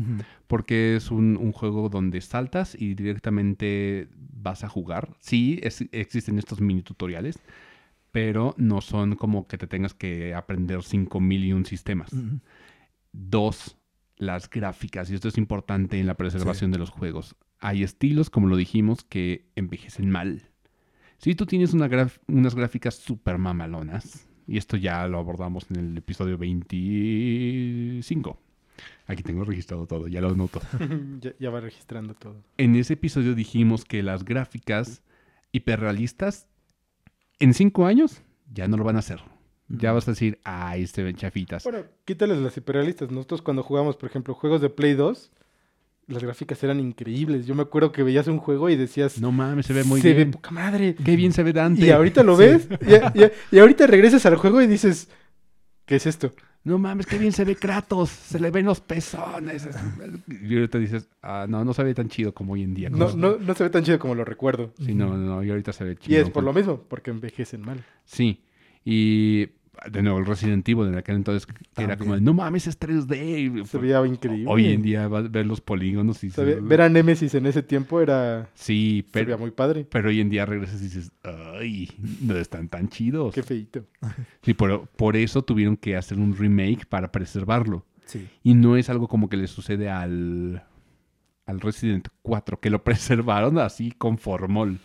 Porque es un, un juego donde saltas y directamente vas a jugar. Sí, es- existen estos mini tutoriales, pero no son como que te tengas que aprender 5000 y un sistemas. Dos, las gráficas, y esto es importante en la preservación de los juegos. Hay estilos, como lo dijimos, que envejecen mal. Si tú tienes una unas gráficas súper mamalonas, y esto ya lo abordamos en el episodio 25. Aquí tengo registrado todo, ya lo noto. ya, ya va registrando todo. En ese episodio dijimos que las gráficas hiperrealistas en cinco años ya no lo van a hacer. Ya vas a decir, ay, se ven chafitas. Bueno, quítales las hiperrealistas. Nosotros cuando jugamos, por ejemplo, juegos de Play 2, las gráficas eran increíbles. Yo me acuerdo que veías un juego y decías, No mames, se ve muy se bien. ve poca madre. Qué bien se ve Dante. Y ahorita lo Sí. ves y, y- y ahorita regresas al juego y dices, ¿qué es esto? No mames, qué bien se ve Kratos. Se le ven los pezones. Y ahorita dices, ah, no, no se ve tan chido como hoy en día. No, no, no se ve tan chido como lo recuerdo. Sí, no, no, y ahorita se ve Y chido. es por lo mismo, porque envejecen mal. Sí. Y de nuevo, el Resident Evil en aquel entonces que era También. como, de, no mames, es 3D. Y Se veía increíble. Hoy en día ver los polígonos y Se se- ve- ver a Nemesis en ese tiempo era... Sí, Se veía pero, muy padre. pero hoy en día regresas y dices, ay, no están tan chidos. Qué feito. Sí, por, por eso tuvieron que hacer un remake para preservarlo. Sí. Y no es algo como que le sucede al, al Resident 4, que lo preservaron así con formol.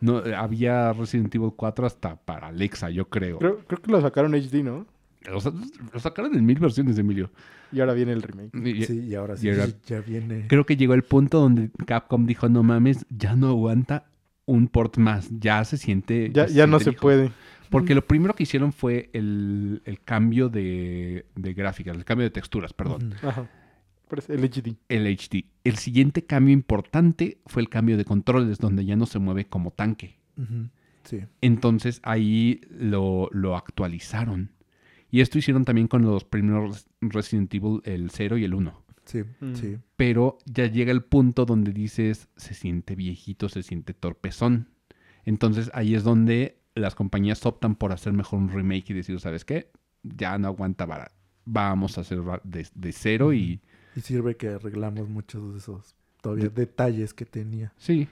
No, eh, había Resident Evil 4 hasta para Alexa, yo creo. Creo, creo que lo sacaron HD, ¿no? Lo sacaron en mil versiones, Emilio. Y ahora viene el remake. Y- Sí, y ahora sí, y ahora- ya viene. Creo que llegó el punto donde Capcom dijo, no mames, ya no aguanta un port más. Ya se siente... Ya, ya no siente se viejo". puede. Porque lo primero que hicieron fue el, el cambio de, de gráficas, el cambio de texturas, perdón. Ajá. El HD. el HD. El siguiente cambio importante fue el cambio de controles, donde ya no se mueve como tanque. Sí. Entonces ahí lo, lo actualizaron. Y esto hicieron también con los primeros Resident Evil, el 0 y el 1. Sí, Mm. sí. Pero ya llega el punto donde dices, se siente viejito, se siente torpezón. Entonces ahí es donde las compañías optan por hacer mejor un remake y decir, ¿sabes qué? Ya no aguanta vara. Vamos a hacer de, de cero y... Y sirve que arreglamos muchos de esos todavía detalles que tenía. Sí,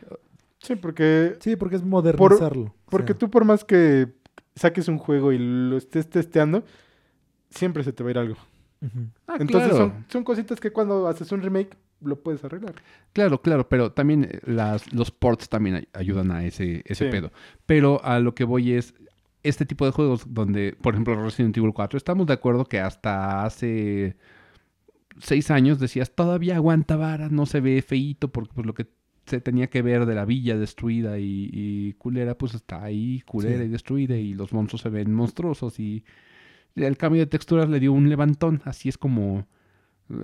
Sí, porque, Sí, porque es modernizarlo. porque sea, tú por más que saques un juego y lo estés testeando, siempre se te va a ir algo. Ah, Entonces claro. son, son cositas que cuando haces un remake lo puedes arreglar. Claro, claro, pero también eh, las, los ports también ay- ayudan a ese, ese Sí. pedo. Pero a lo que voy es, este tipo de juegos donde, por ejemplo, Resident Evil 4, estamos de acuerdo que hasta hace seis años decías, todavía aguanta vara, no se ve feíto, porque pues, lo que se tenía que ver de la villa destruida y, y culera, pues está ahí, culera Sí. y destruida, y los monstruos se ven monstruosos, y el cambio de texturas le dio un levantón, así es como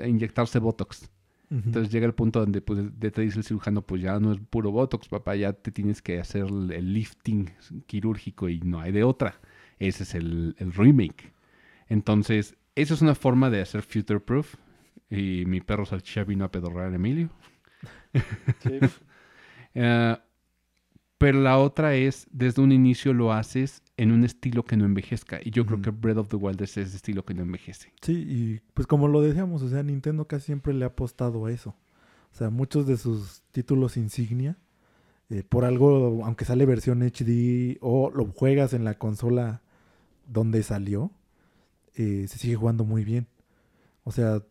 eh, inyectarse Botox. Entonces llega el punto donde pues, te dice el cirujano, pues ya no es puro Botox, papá, ya te tienes que hacer el el lifting quirúrgico y no hay de otra. Ese es el, el remake. Entonces, esa es una forma de hacer future proof. Y mi perro salchicha vino a pedorrar a Emilio. Eh, pero la otra es, desde un inicio lo haces en un estilo que no envejezca. Y yo creo que Breath of the Wild es ese estilo que no envejece. Sí, y pues como lo decíamos, o sea, Nintendo casi siempre le ha apostado a eso. O sea, muchos de sus títulos insignia, eh, por algo, aunque sale versión HD o lo juegas en la consola donde salió, eh, se sigue jugando muy bien. O sea,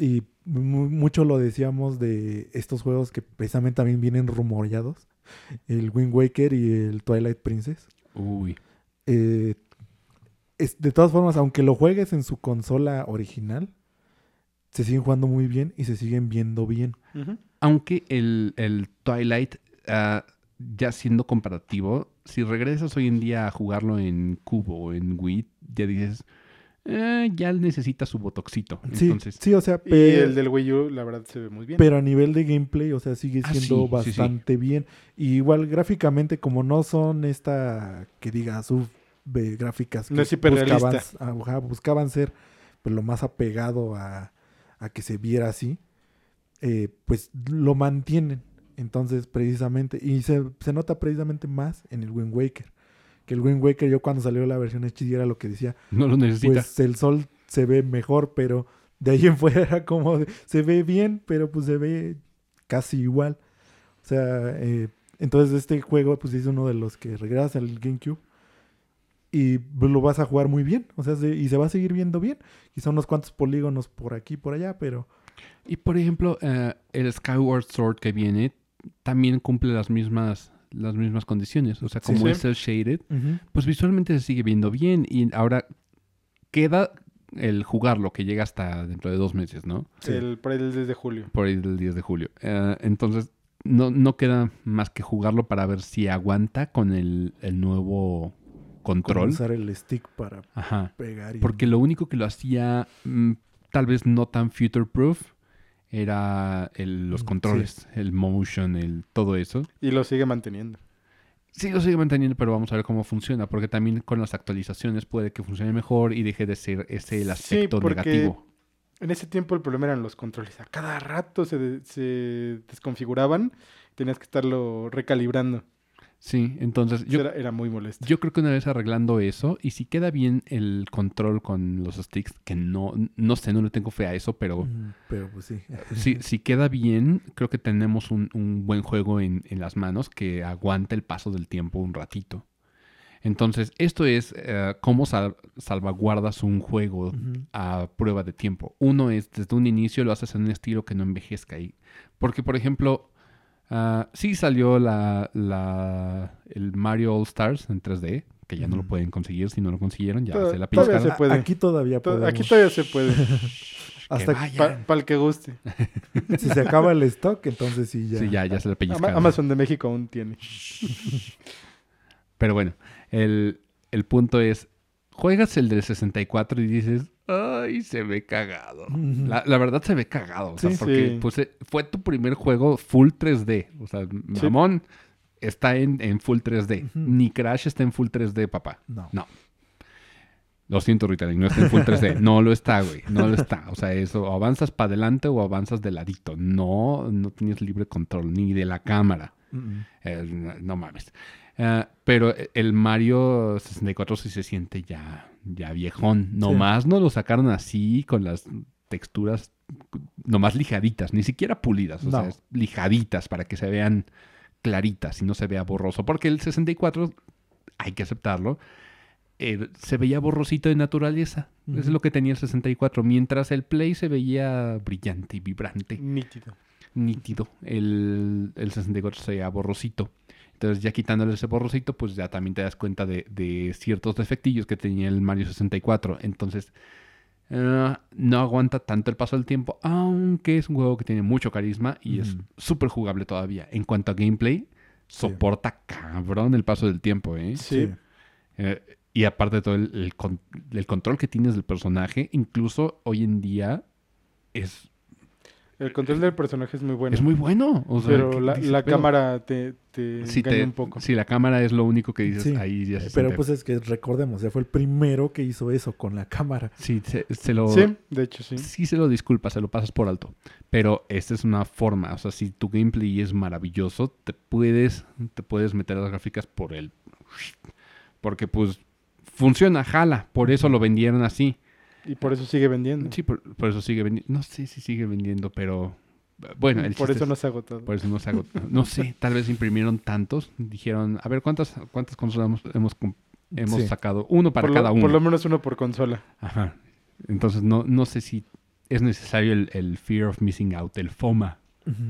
y mu- mucho lo decíamos de estos juegos que precisamente también vienen rumoreados, el Wind Waker y el Twilight Princess. Uy. Eh, es, de todas formas, aunque lo juegues en su consola original, se siguen jugando muy bien y se siguen viendo bien. Aunque el, el Twilight, ah, ya siendo comparativo, si regresas hoy en día a jugarlo en Cubo o en Wii, ya dices, "Eh, ya necesita su botoxito. Sí, Entonces, sí, o sea, Y el del Wii U, la verdad, se ve muy bien. pero a nivel de gameplay, o sea, sigue Ah, siendo sí, sí, sí. bastante bien. Y igual gráficamente, como no son esta, que diga, sub de gráficas que No es buscaban, ajá, buscaban ser pues, lo más apegado a, a que se viera así, eh, pues lo mantienen. Entonces, precisamente, y se, se nota precisamente más en el Wind Waker. Que el Wind Waker, yo cuando salió la versión HD era lo que decía, no lo necesita. pues el sol se ve mejor, pero de ahí en fuera era como, de- se ve bien, pero pues se ve casi igual. O sea, eh, entonces este juego pues es uno de los que regresas al GameCube y lo vas a jugar muy bien. O sea, se- y se va a seguir viendo bien. Quizá unos cuantos polígonos por aquí por allá, pero Y por ejemplo, eh, el Skyward Sword que viene también cumple las mismas, las mismas condiciones. O sea, como Sí. es el shaded, pues visualmente se sigue viendo bien. Y ahora queda el jugarlo, que llega hasta dentro de dos meses, ¿no? Sí. El, por ahí el desde julio. Por ahí del 10 de julio. Eh, entonces, no, no queda más que jugarlo para ver si aguanta con el, el nuevo con control. usar el stick para Ajá. pegar. Y... Porque lo único que lo hacía mm, tal vez no tan future proof era el- los Mm, controles, el motion, el todo eso. Y lo sigue manteniendo. Sí, lo sigue manteniendo, pero vamos a ver cómo funciona, porque también con las actualizaciones puede que funcione mejor y deje de ser ese el Sí, aspecto porque- negativo. En ese tiempo el problema eran los controles. A cada rato se, de- se desconfiguraban. Tenías que estarlo recalibrando. Sí, entonces yo, era, era muy molesto. yo creo que una vez arreglando eso, y si queda bien el control con los sticks, que no, no sé, no le tengo fe a eso, pero Mm, Pero pues sí. si, si queda bien, creo que tenemos un, un buen juego en, en las manos que aguanta el paso del tiempo un ratito. Entonces, esto es eh, cómo sal- salvaguardas un juego a prueba de tiempo. Uno es desde un inicio lo haces en un estilo que no envejezca ahí. Porque, por ejemplo, ah, sí salió la, la- el Mario All Stars en 3D, que ya no lo pueden conseguir. Si no lo consiguieron, ya Toda- se la todavía se puede. Aquí todavía To- podemos. Aquí todavía se puede. Hasta. Para el que guste. si se acaba el stock, entonces sí ya. Sí, ya, ya se la pellizcaron. Amazon de México aún tiene. Pero bueno, el, el punto es, juegas el del 64 y dices, ay, se ve cagado. La, la verdad se ve cagado, o sea, Sí. porque Sí. pues, eh, fue tu primer juego full 3D. O sea, mamón está en, en full 3D. Ujú. Ni Crash está en full 3D, papá. No. No. Lo siento, Ritalin, no está en full 3D. No lo está, güey. No lo está. O sea, eso, o avanzas para adelante o avanzas de ladito. No, no tienes libre control, ni de la cámara. Eh, no, no mames. Eh, pero el Mario 64 sí se siente ya, ya viejón. Nomás no lo sacaron así con las texturas nomás lijaditas, ni siquiera pulidas, o No. sea, lijaditas para que se vean claritas y no se vea borroso. Porque el 64, hay que aceptarlo, eh, se veía borrosito de naturaleza. Eso es lo que tenía el 64, mientras el Play se veía brillante y vibrante Nítido. nítido. El, el 64 se veía borrosito. Entonces, ya quitándole ese borrosito, pues ya también te das cuenta de, de ciertos defectillos que tenía el Mario 64. Entonces, eh, no aguanta tanto el paso del tiempo, aunque es un juego que tiene mucho carisma y es súper jugable todavía. En cuanto a gameplay, soporta cabrón el paso del tiempo, ¿eh? Sí. Eh, y aparte de todo el, el con- el control que tienes del personaje, incluso hoy en día es, El control del personaje es muy bueno. es muy bueno. O sea, pero ¿qué la, dices, la pero- cámara te, te si, engaña te- un poco. si la cámara es lo único que dices, Sí. ahí ya se Pero pues es que recordemos, sea, fue el primero que hizo eso con la cámara. Sí, se, se lo... Sí, de hecho sí. Sí se lo disculpas, se lo pasas por alto. Pero esta es una forma, o sea, si tu gameplay es maravilloso, te puedes, te puedes meter las gráficas por el... Porque pues funciona, jala, por eso lo vendieron así. Y por eso sigue vendiendo. Sí, por, por eso sigue vendiendo. No sé si sigue vendiendo, pero bueno, el por eso es- no se ha agotado. por eso no se agotó. No sé, tal vez imprimieron tantos, dijeron, a ver, ¿cuántas, cuántas consolas hemos, hemos, com- hemos Sí. sacado? Uno para por, cada lo, uno. por lo menos uno por consola. Ajá. Entonces no, no sé si es necesario el, el fear of missing out, el FOMA.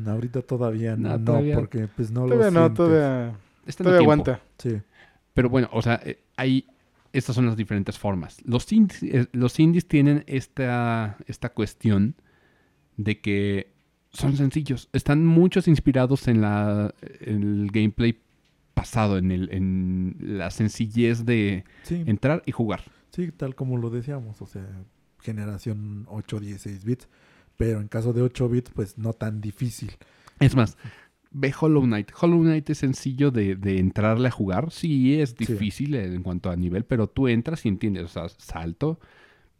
Ahorita todavía no, No, no, todavía- porque pues no Todavía lo no, sientes. todavía, todavía aguanta. Sí. Pero bueno, o sea, eh, hay, estas son las diferentes formas. Los indies, eh, los indies tienen esta, esta cuestión de que son sencillos. Están muchos inspirados en, la, en el gameplay pasado, en, el, en la sencillez de Sí, entrar y jugar. sí, tal como lo decíamos, o sea, generación 8, 16 bits, pero en caso de 8 bits, pues no tan difícil. Es más, ve Hollow Knight. Hollow Knight es sencillo de, de entrarle a jugar. Sí, es Sí. difícil en cuanto a nivel, pero tú entras y entiendes. O sea, salto,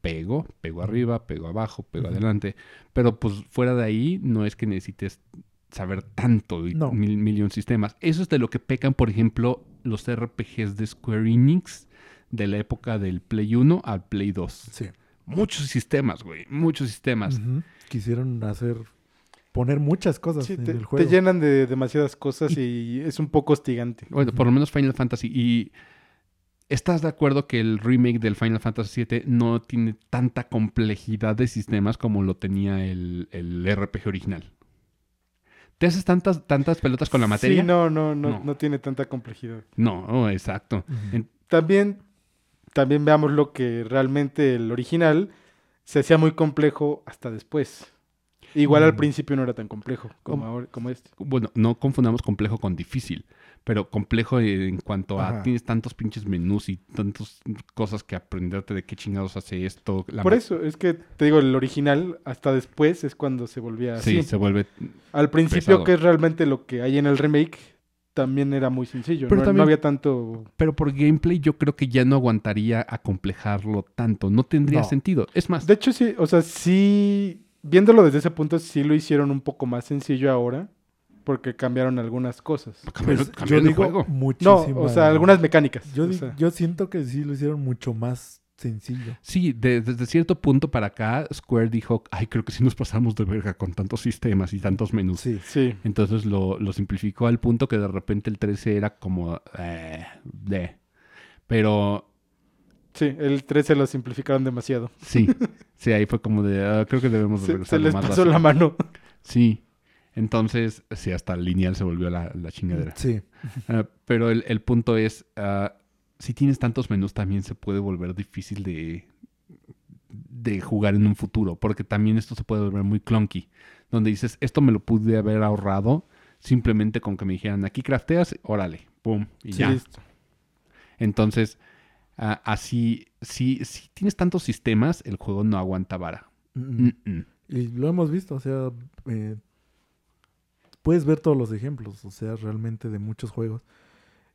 pego, pego arriba, pego abajo, pego adelante. Pero pues fuera de ahí no es que necesites saber tanto y No. mil, millón sistemas. Eso es de lo que pecan, por ejemplo, los RPGs de Square Enix de la época del Play 1 al Play 2. Sí. Muchos sistemas, güey. Muchos sistemas. Quisieron hacer, poner muchas cosas Sí, en te, el te juego. llenan de demasiadas cosas y es un poco hostigante. Bueno, por lo menos Final Fantasy. Y ¿estás de acuerdo que el remake del Final Fantasy VII no tiene tanta complejidad de sistemas como lo tenía el, el RPG original? ¿Te haces tantas, tantas pelotas con la materia? Sí, no, no, no, No. no, tiene tanta complejidad. No, oh, exacto. También, también veamos lo que realmente el original se hacía muy complejo hasta después. Igual al Mm. principio no era tan complejo como, ahora, como este. bueno, no confundamos complejo con difícil, pero complejo en cuanto a Ajá. tienes tantos pinches menús y tantas cosas que aprenderte de qué chingados hace esto. la Por eso, es que te digo, el original hasta después es cuando se volvía Sí, así. se vuelve Al principio, pesado. que es realmente lo que hay en el remake, también era muy sencillo. Pero no, también- no había tanto... Pero por gameplay yo creo que ya no aguantaría acomplejarlo tanto. No tendría No. sentido. Es más, De hecho, sí, o sea, sí, viéndolo desde ese punto, sí lo hicieron un poco más sencillo ahora, porque cambiaron algunas cosas. cambiaron, Pues, cambiaron yo el digo juego. No, muchísimo. o sea, algunas mecánicas. Yo, o di- sea. yo siento que sí lo hicieron mucho más sencillo. Sí, de- desde cierto punto para acá, Square dijo, ay, creo que sí nos pasamos de verga con tantos sistemas y tantos menús. Sí. Sí, Entonces lo, lo simplificó al punto que de repente el 13 era como... eh, de. Pero sí, el 13 lo simplificaron demasiado. sí, sí, ahí fue como de... ah, creo que debemos de Se, regresar se les más pasó básico". la mano. Sí. Entonces, sí, hasta el lineal se volvió la, la chingadera. Sí. Ah, pero el, el punto es, ah, si tienes tantos menús también se puede volver difícil de, de jugar en un futuro, porque también esto se puede volver muy clunky, donde dices, esto me lo pude haber ahorrado simplemente con que me dijeran, aquí crafteas, órale, pum, y Sí, ya. listo. Entonces, así, si, si tienes tantos sistemas, el juego no aguanta vara. Mm, mm. Y lo hemos visto, o sea, eh, puedes ver todos los ejemplos, o sea, realmente de muchos juegos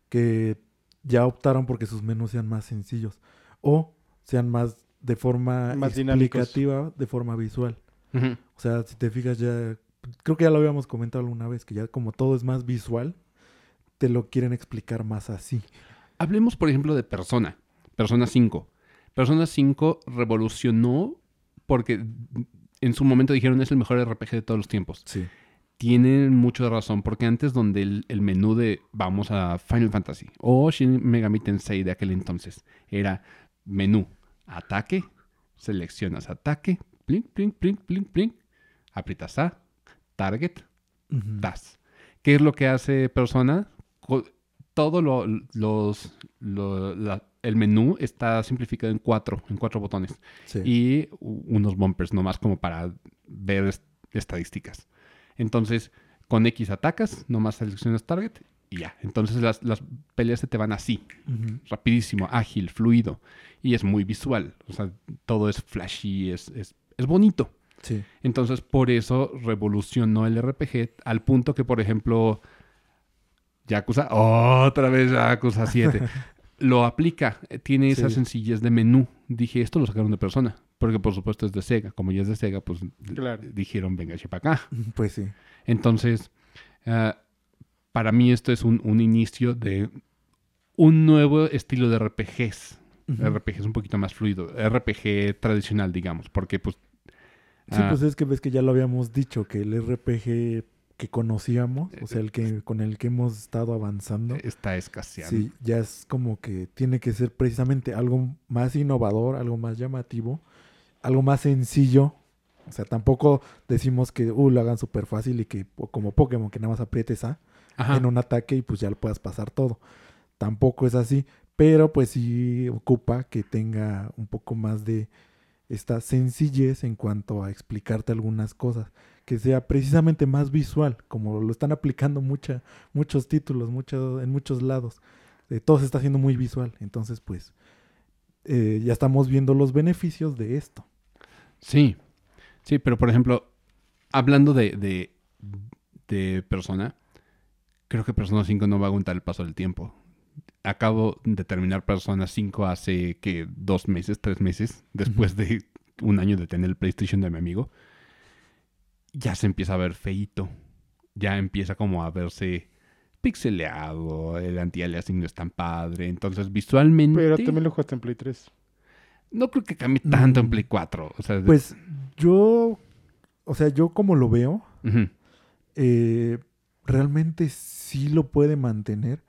que ya optaron porque sus menús sean más sencillos o sean más de forma Más dinámicos. explicativa, de forma visual. O sea, si te fijas ya, creo que ya lo habíamos comentado alguna vez, que ya como todo es más visual, te lo quieren explicar más así. Hablemos, por ejemplo, de Persona. Persona 5. Persona 5 revolucionó porque en su momento dijeron es el mejor RPG de todos los tiempos. Sí. Tienen mucho razón, porque antes donde el, el menú de vamos a Final Fantasy o Shin Megami Tensei de aquel entonces era menú, ataque, seleccionas ataque, blink, blink, blink, blink, blink, aprietas A, target, das. ¿Qué es lo que hace persona? Todo lo, los, lo- la- el menú está simplificado en cuatro, en cuatro botones. Sí. Y unos bumpers nomás como para ver est- estadísticas. Entonces, con X atacas, nomás seleccionas target y ya. Entonces las, las peleas se te van así, rapidísimo, ágil, fluido. Y es muy visual. O sea, todo es flashy, es, es, es bonito. Sí. Entonces, por eso revolucionó el RPG al punto que, por ejemplo, Yakuza, otra vez Yakuza 7, lo aplica, eh, tiene esa Sí. sencillez de menú. Dije, esto lo sacaron de persona, porque por supuesto es de Sega. Como ya es de Sega, pues Claro. dijeron, venga, para acá. Pues sí. Entonces, ah, para mí esto es un, un inicio de un nuevo estilo de RPGs. Ujú. RPG es un poquito más fluido. RPG tradicional, digamos, porque pues... Sí, ah, pues es que ves que ya lo habíamos dicho, que el RPG que conocíamos, o sea, el que con el que hemos estado avanzando, está escaseando. sí, ya es como que tiene que ser precisamente algo más innovador, algo más llamativo, algo más sencillo. O sea, tampoco decimos que uh, lo hagan súper fácil y que como Pokémon, que nada más aprietes A Ajá. en un ataque y pues ya lo puedas pasar todo. Tampoco es así, pero pues sí ocupa que tenga un poco más de esta sencillez en cuanto a explicarte algunas cosas, que sea precisamente más visual, como lo están aplicando mucha, muchos títulos, mucho, en muchos lados. Eh, todo se está haciendo muy visual, entonces pues eh, ya estamos viendo los beneficios de esto. Sí, sí, pero por ejemplo, hablando de, de, de Persona, creo que Persona 5 no va a aguantar el paso del tiempo. Acabo de terminar Persona 5 hace que dos meses, tres meses, después de un año de tener el PlayStation de mi amigo. Ya se empieza a ver feito. Ya empieza como a verse pixeleado, el anti-aliasing no es tan padre. Entonces, visualmente. Pero también lo jugaste en Play 3. No creo que cambie tanto en Mm. Play 4. O sea, de- Pues yo, o sea, yo como lo veo, eh, realmente sí lo puede mantener,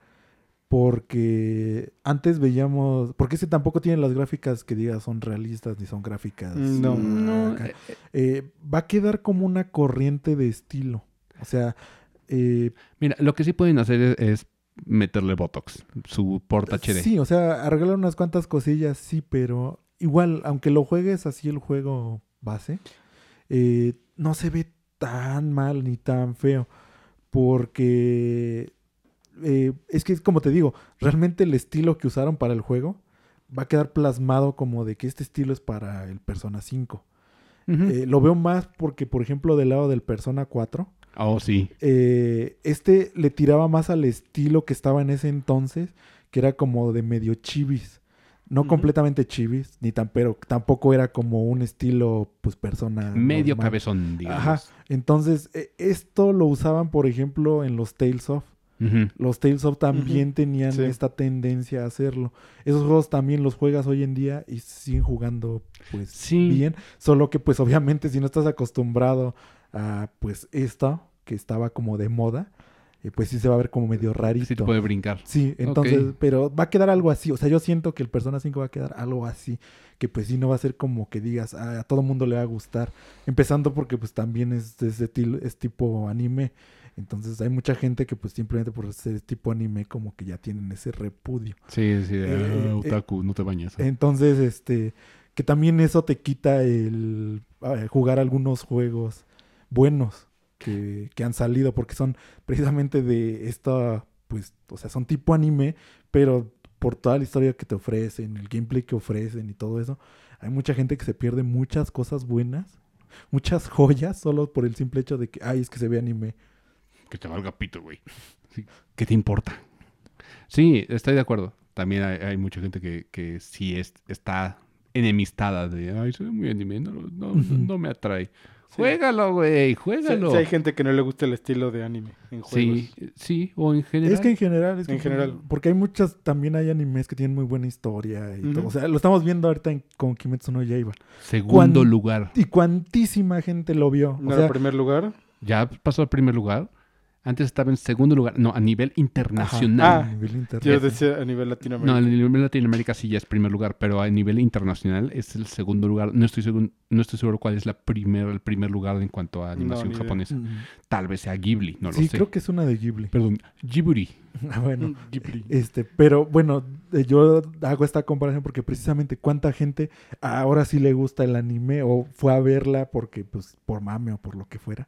Porque antes veíamos. Porque ese tampoco tiene las gráficas que digas son realistas ni son gráficas. No. No, eh, eh, va a quedar como una corriente de estilo. O sea, eh, mira, lo que sí pueden hacer es, es meterle Botox, su port HD. sí, o sea, arreglar unas cuantas cosillas, sí, pero igual, aunque lo juegues así el juego base, eh, no se ve tan mal ni tan feo. Porque eh, es que es como te digo, realmente el estilo que usaron para el juego va a quedar plasmado como de que este estilo es para el Persona 5. Ujú. Eh, lo veo más porque, por ejemplo, del lado del Persona 4, oh, sí. eh, este le tiraba más al estilo que estaba en ese entonces, que era como de medio chivis. No completamente chivis, ni tan, pero tampoco era como un estilo, pues, persona. Medio normal. cabezón, digamos. Ajá. Entonces, eh, esto lo usaban, por ejemplo, en los Tales of. Los Tales of también tenían Sí. esta tendencia a hacerlo. Esos juegos también los juegas hoy en día y siguen jugando, pues, Sí. bien. Solo que, pues, obviamente, si no estás acostumbrado a, pues, esto, que estaba como de moda, eh, pues sí se va a ver como medio rarito. Sí te puede brincar. Sí, entonces, pero va a quedar algo así. O sea, yo siento que el Persona 5 va a quedar algo así. Que pues sí no va a ser como que digas, "Ah, a todo mundo le va a gustar. Empezando porque pues también es, es, de es tipo anime. Entonces hay mucha gente que pues simplemente por ser tipo anime como que ya tienen ese repudio. Sí, sí. Eh, "Ah, eh, otaku, no te bañas. Entonces, este, que también eso te quita el eh, jugar algunos juegos buenos que, que han salido, porque son precisamente de esta, pues, o sea, son tipo anime, pero por toda la historia que te ofrecen, el gameplay que ofrecen y todo eso, hay mucha gente que se pierde muchas cosas buenas, muchas joyas, solo por el simple hecho de que, ay, es que se ve anime. Que te valga pito, güey. Sí, ¿Qué te importa? Sí, estoy de acuerdo. También hay, hay mucha gente que, que sí es, está enemistada de, ay, soy muy anime, no, no, no, me atrae. Juégalo, güey, Sí, juégalo. sí hay gente que no le gusta el estilo de anime en juegos. Sí, sí, o en general. Es que en general, es que En general. Porque hay muchas, también hay animes que tienen muy buena historia y todo. O sea, lo estamos viendo ahorita en, con Kimetsu no Yaiba. Segundo cuan- lugar. Y cuantísima gente lo vio. No o era sea, primer lugar. Ya pasó al primer lugar. Antes estaba en segundo lugar. No, a nivel internacional. a Ah, nivel Yo internacional. decía a nivel No, Latinoamérica. a nivel Latinoamérica sí ya es primer lugar, pero a nivel internacional es el segundo lugar. No estoy seguro, no estoy seguro cuál es la primer, el primer lugar en cuanto a animación japonesa. Mm. Tal vez sea Ghibli, no lo sí, sé. creo que es una de Ghibli. Perdón, Ghibli. Ah, bueno. Mm, Ghibli. Este, pero bueno, eh, yo hago esta comparación porque precisamente cuánta gente ahora sí le gusta el anime o fue a verla porque, pues, por mame o por lo que fuera.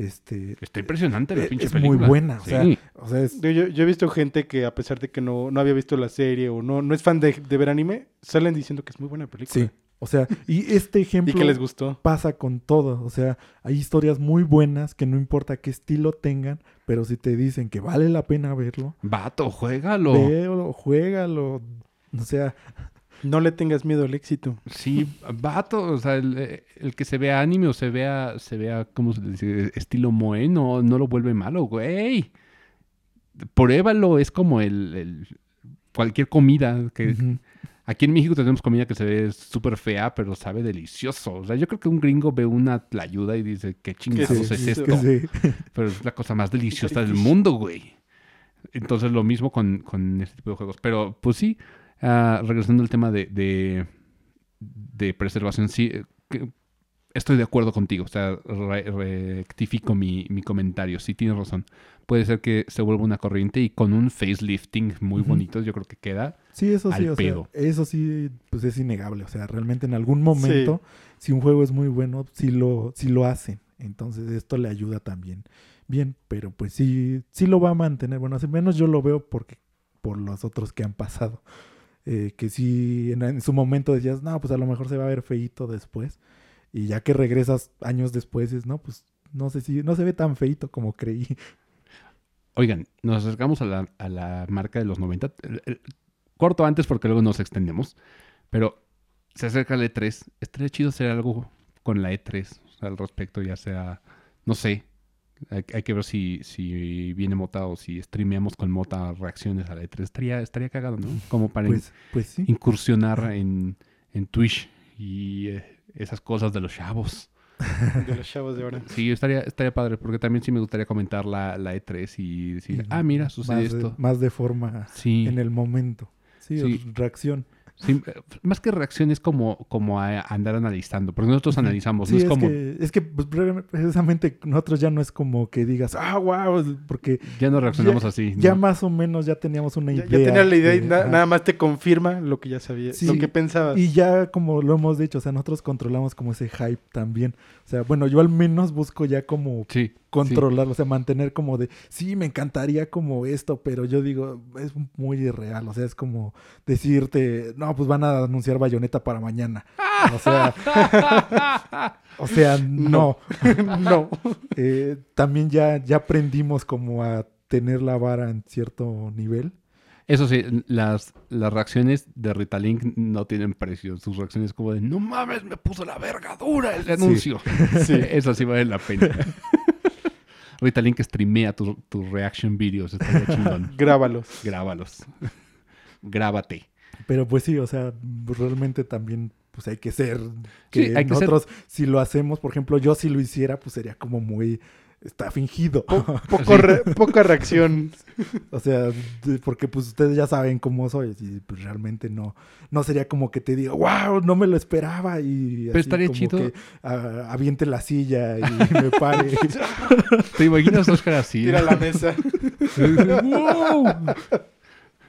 Este, Está impresionante la Eh, pinche es muy buena, o sea, Sí. o sea, es, Yo, he visto gente que a pesar de que no, no había visto la serie o no, no es fan de, de ver anime, salen diciendo que es muy buena película. sí. O sea, y este Y ejemplo que les gustó. pasa con todo. O sea, hay historias muy buenas que no importa qué estilo tengan, pero si te dicen que vale la pena verlo, Vato, juégalo. véelo, juégalo. O sea, No le tengas miedo al éxito. Sí, vato, o sea, el, eh, el que se vea anime o se vea, se vea, ¿cómo se dice? Estilo moe, no, no lo vuelve malo, güey. Pruébalo, es como el, el- cualquier comida. que. Aquí en México tenemos comida que se ve súper fea, pero sabe delicioso. O sea, yo creo que un gringo ve una tlayuda y dice, ¿qué chingados Sí, es sí, esto? sí. Pero es la cosa más deliciosa del mundo, güey. Entonces lo mismo con, con este tipo de juegos. Pero pues sí, ah, regresando al tema de, de, de preservación, sí, eh, que- estoy de acuerdo contigo. O sea, re- rectifico mi, mi comentario. Sí, tienes razón. Puede ser que se vuelva una corriente y con un facelifting muy bonito, yo creo que queda. Sí, eso sí, Al o sea, pedo. eso sí, pues es innegable. O sea, realmente en algún momento, si un juego es muy bueno, sí lo, sí lo hacen. Entonces esto le ayuda también. Bien, pero pues sí, sí lo va a mantener. Bueno, al menos yo lo veo porque por los otros que han pasado. Eh, que sí, en, su momento decías, no, pues a lo mejor se va a ver feito después. Y ya que regresas años después, es, no, pues no sé si, no se ve tan feito como creí. Oigan, nos acercamos a la, a la marca de los 90. El- el- corto antes porque luego nos extendemos. Pero se acerca la E3. Estaría chido hacer algo con la E3 o sea, al respecto, ya sea, no sé. Hay, hay que ver si, si viene Mota o si streameamos con Mota reacciones a la E3. Estaría, estaría cagado, ¿no? Como para in- Pues, pues sí. incursionar en, en Twitch y eh, esas cosas de los chavos. de los chavos de ahora. Sí, estaría, estaría padre, porque también sí me gustaría comentar la, la E3 y decir, ah, mira, sucede más de- esto. más de forma Sí. en el momento. Sí, Sí. reacción. Sí, eh, más que reacción es como, como a andar analizando, porque nosotros analizamos, Sí, no es, es, como, que, es que pues, pre- precisamente nosotros ya no es como que digas, ah, wow, porque ya no reaccionamos así. ya más o menos ya teníamos una Ya, idea. ya tenías la idea y na- nada más te confirma lo que ya sabías, Sí. lo que pensabas. Y ya como lo hemos dicho, o sea, nosotros controlamos como ese hype también. O sea, bueno, yo al menos busco ya como Sí, controlarlo, o sea, mantener como de, sí, me encantaría como esto, pero yo digo, es muy irreal, o sea, es como decirte, no, pues van a anunciar bayoneta para mañana. O sea, o sea, no. no. Eh, también ya, ya aprendimos como a tener la vara en cierto nivel. Eso sí, las, las reacciones de Ritalink no tienen precio. Sus reacciones como de, no mames, me puso la verga dura el anuncio. Sí. Eso sí vale la pena. Ritalink streamea tus tu reaction videos. Estaría chingón. Grábalos. Grábalos. Grábate. Pero pues sí, o sea, realmente también pues hay que ser que Sí, hay que ser- nosotros si lo hacemos, por ejemplo, yo si lo hiciera, pues sería como muy está fingido. Poco re- poca reacción. o sea, porque pues ustedes ya saben cómo soy y pues realmente no no sería como que te diga, "Wow, no me lo esperaba" y Pero así estaría como chido. que ah, aviente la silla y me pare. ¿Te imaginas Oscar así? Tira la mesa. ¡Wow!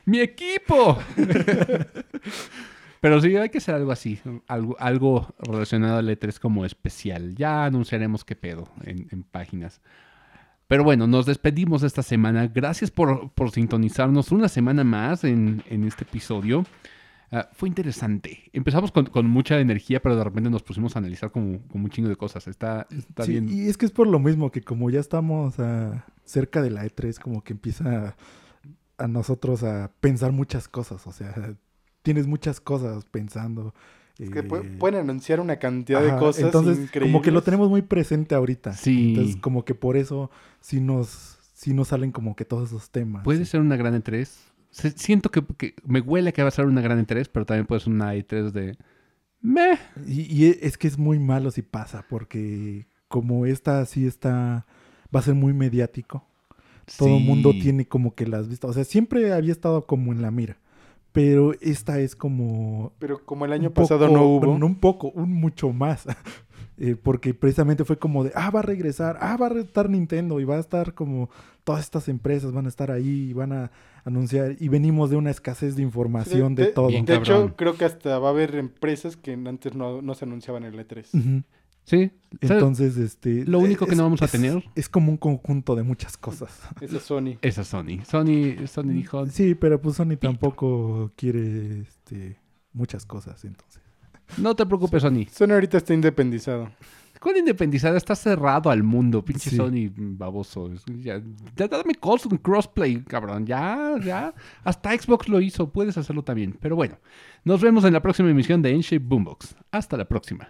¡Mi equipo! Pero sí, hay que hacer algo así. Algo, algo relacionado al E3 como especial. Ya anunciaremos qué pedo en, en páginas. Pero bueno, nos despedimos esta semana. Gracias por, por sintonizarnos una semana más en, en este episodio. Ah, fue interesante. Empezamos con, con mucha energía, pero de repente nos pusimos a analizar como, como un chingo de cosas. Está, está Sí, bien. y es que es por lo mismo que como ya estamos ah, cerca de la E3, como que empieza a, a nosotros a pensar muchas cosas, o sea, tienes muchas cosas pensando. Es que eh, pu- pueden anunciar una cantidad de cosas Entonces, increíbles. como que lo tenemos muy presente ahorita. Sí. Entonces, como que por eso sí nos, sí nos salen como que todos esos temas. Puede sí. ser una gran E3. Se- siento que, que me huele que va a ser una gran E3, pero también puede ser una E3 de... Meh. Y, y e- es que es muy malo si pasa, porque como esta sí está, va a ser muy mediático. Todo el mundo tiene como que las vistas. O sea, siempre había estado como en la mira. Pero esta es como. Pero como el año pasado poco- no hubo. bueno, no un poco, un mucho más. Eh, porque precisamente fue como de, ah, va a regresar, ah, va a estar Nintendo y va a estar como todas estas empresas van a estar ahí y van a anunciar. Y venimos de una escasez de información de, de, todo. bien de cabrón. hecho, creo que hasta va a haber empresas que antes no, no se anunciaban en el E3. Ujú. Sí. Entonces, este. Lo único que no vamos a es- tener- Es como un conjunto de muchas cosas. Esa es Sony. Esa Sony. Sony, Sony dijo... Sí, pero pues Sony tampoco quiere este, muchas cosas, entonces. No te preocupes, Sony. Sony ahorita está independizado. Con independizada está cerrado al mundo. Pinche Sí. Sony mm, baboso. Es- Ya, ya dame calls con crossplay, cabrón. Ya, ya. Hasta Xbox lo hizo. Puedes hacerlo también. Pero bueno, nos vemos en la próxima emisión de N-Shape Boombox. Hasta la próxima.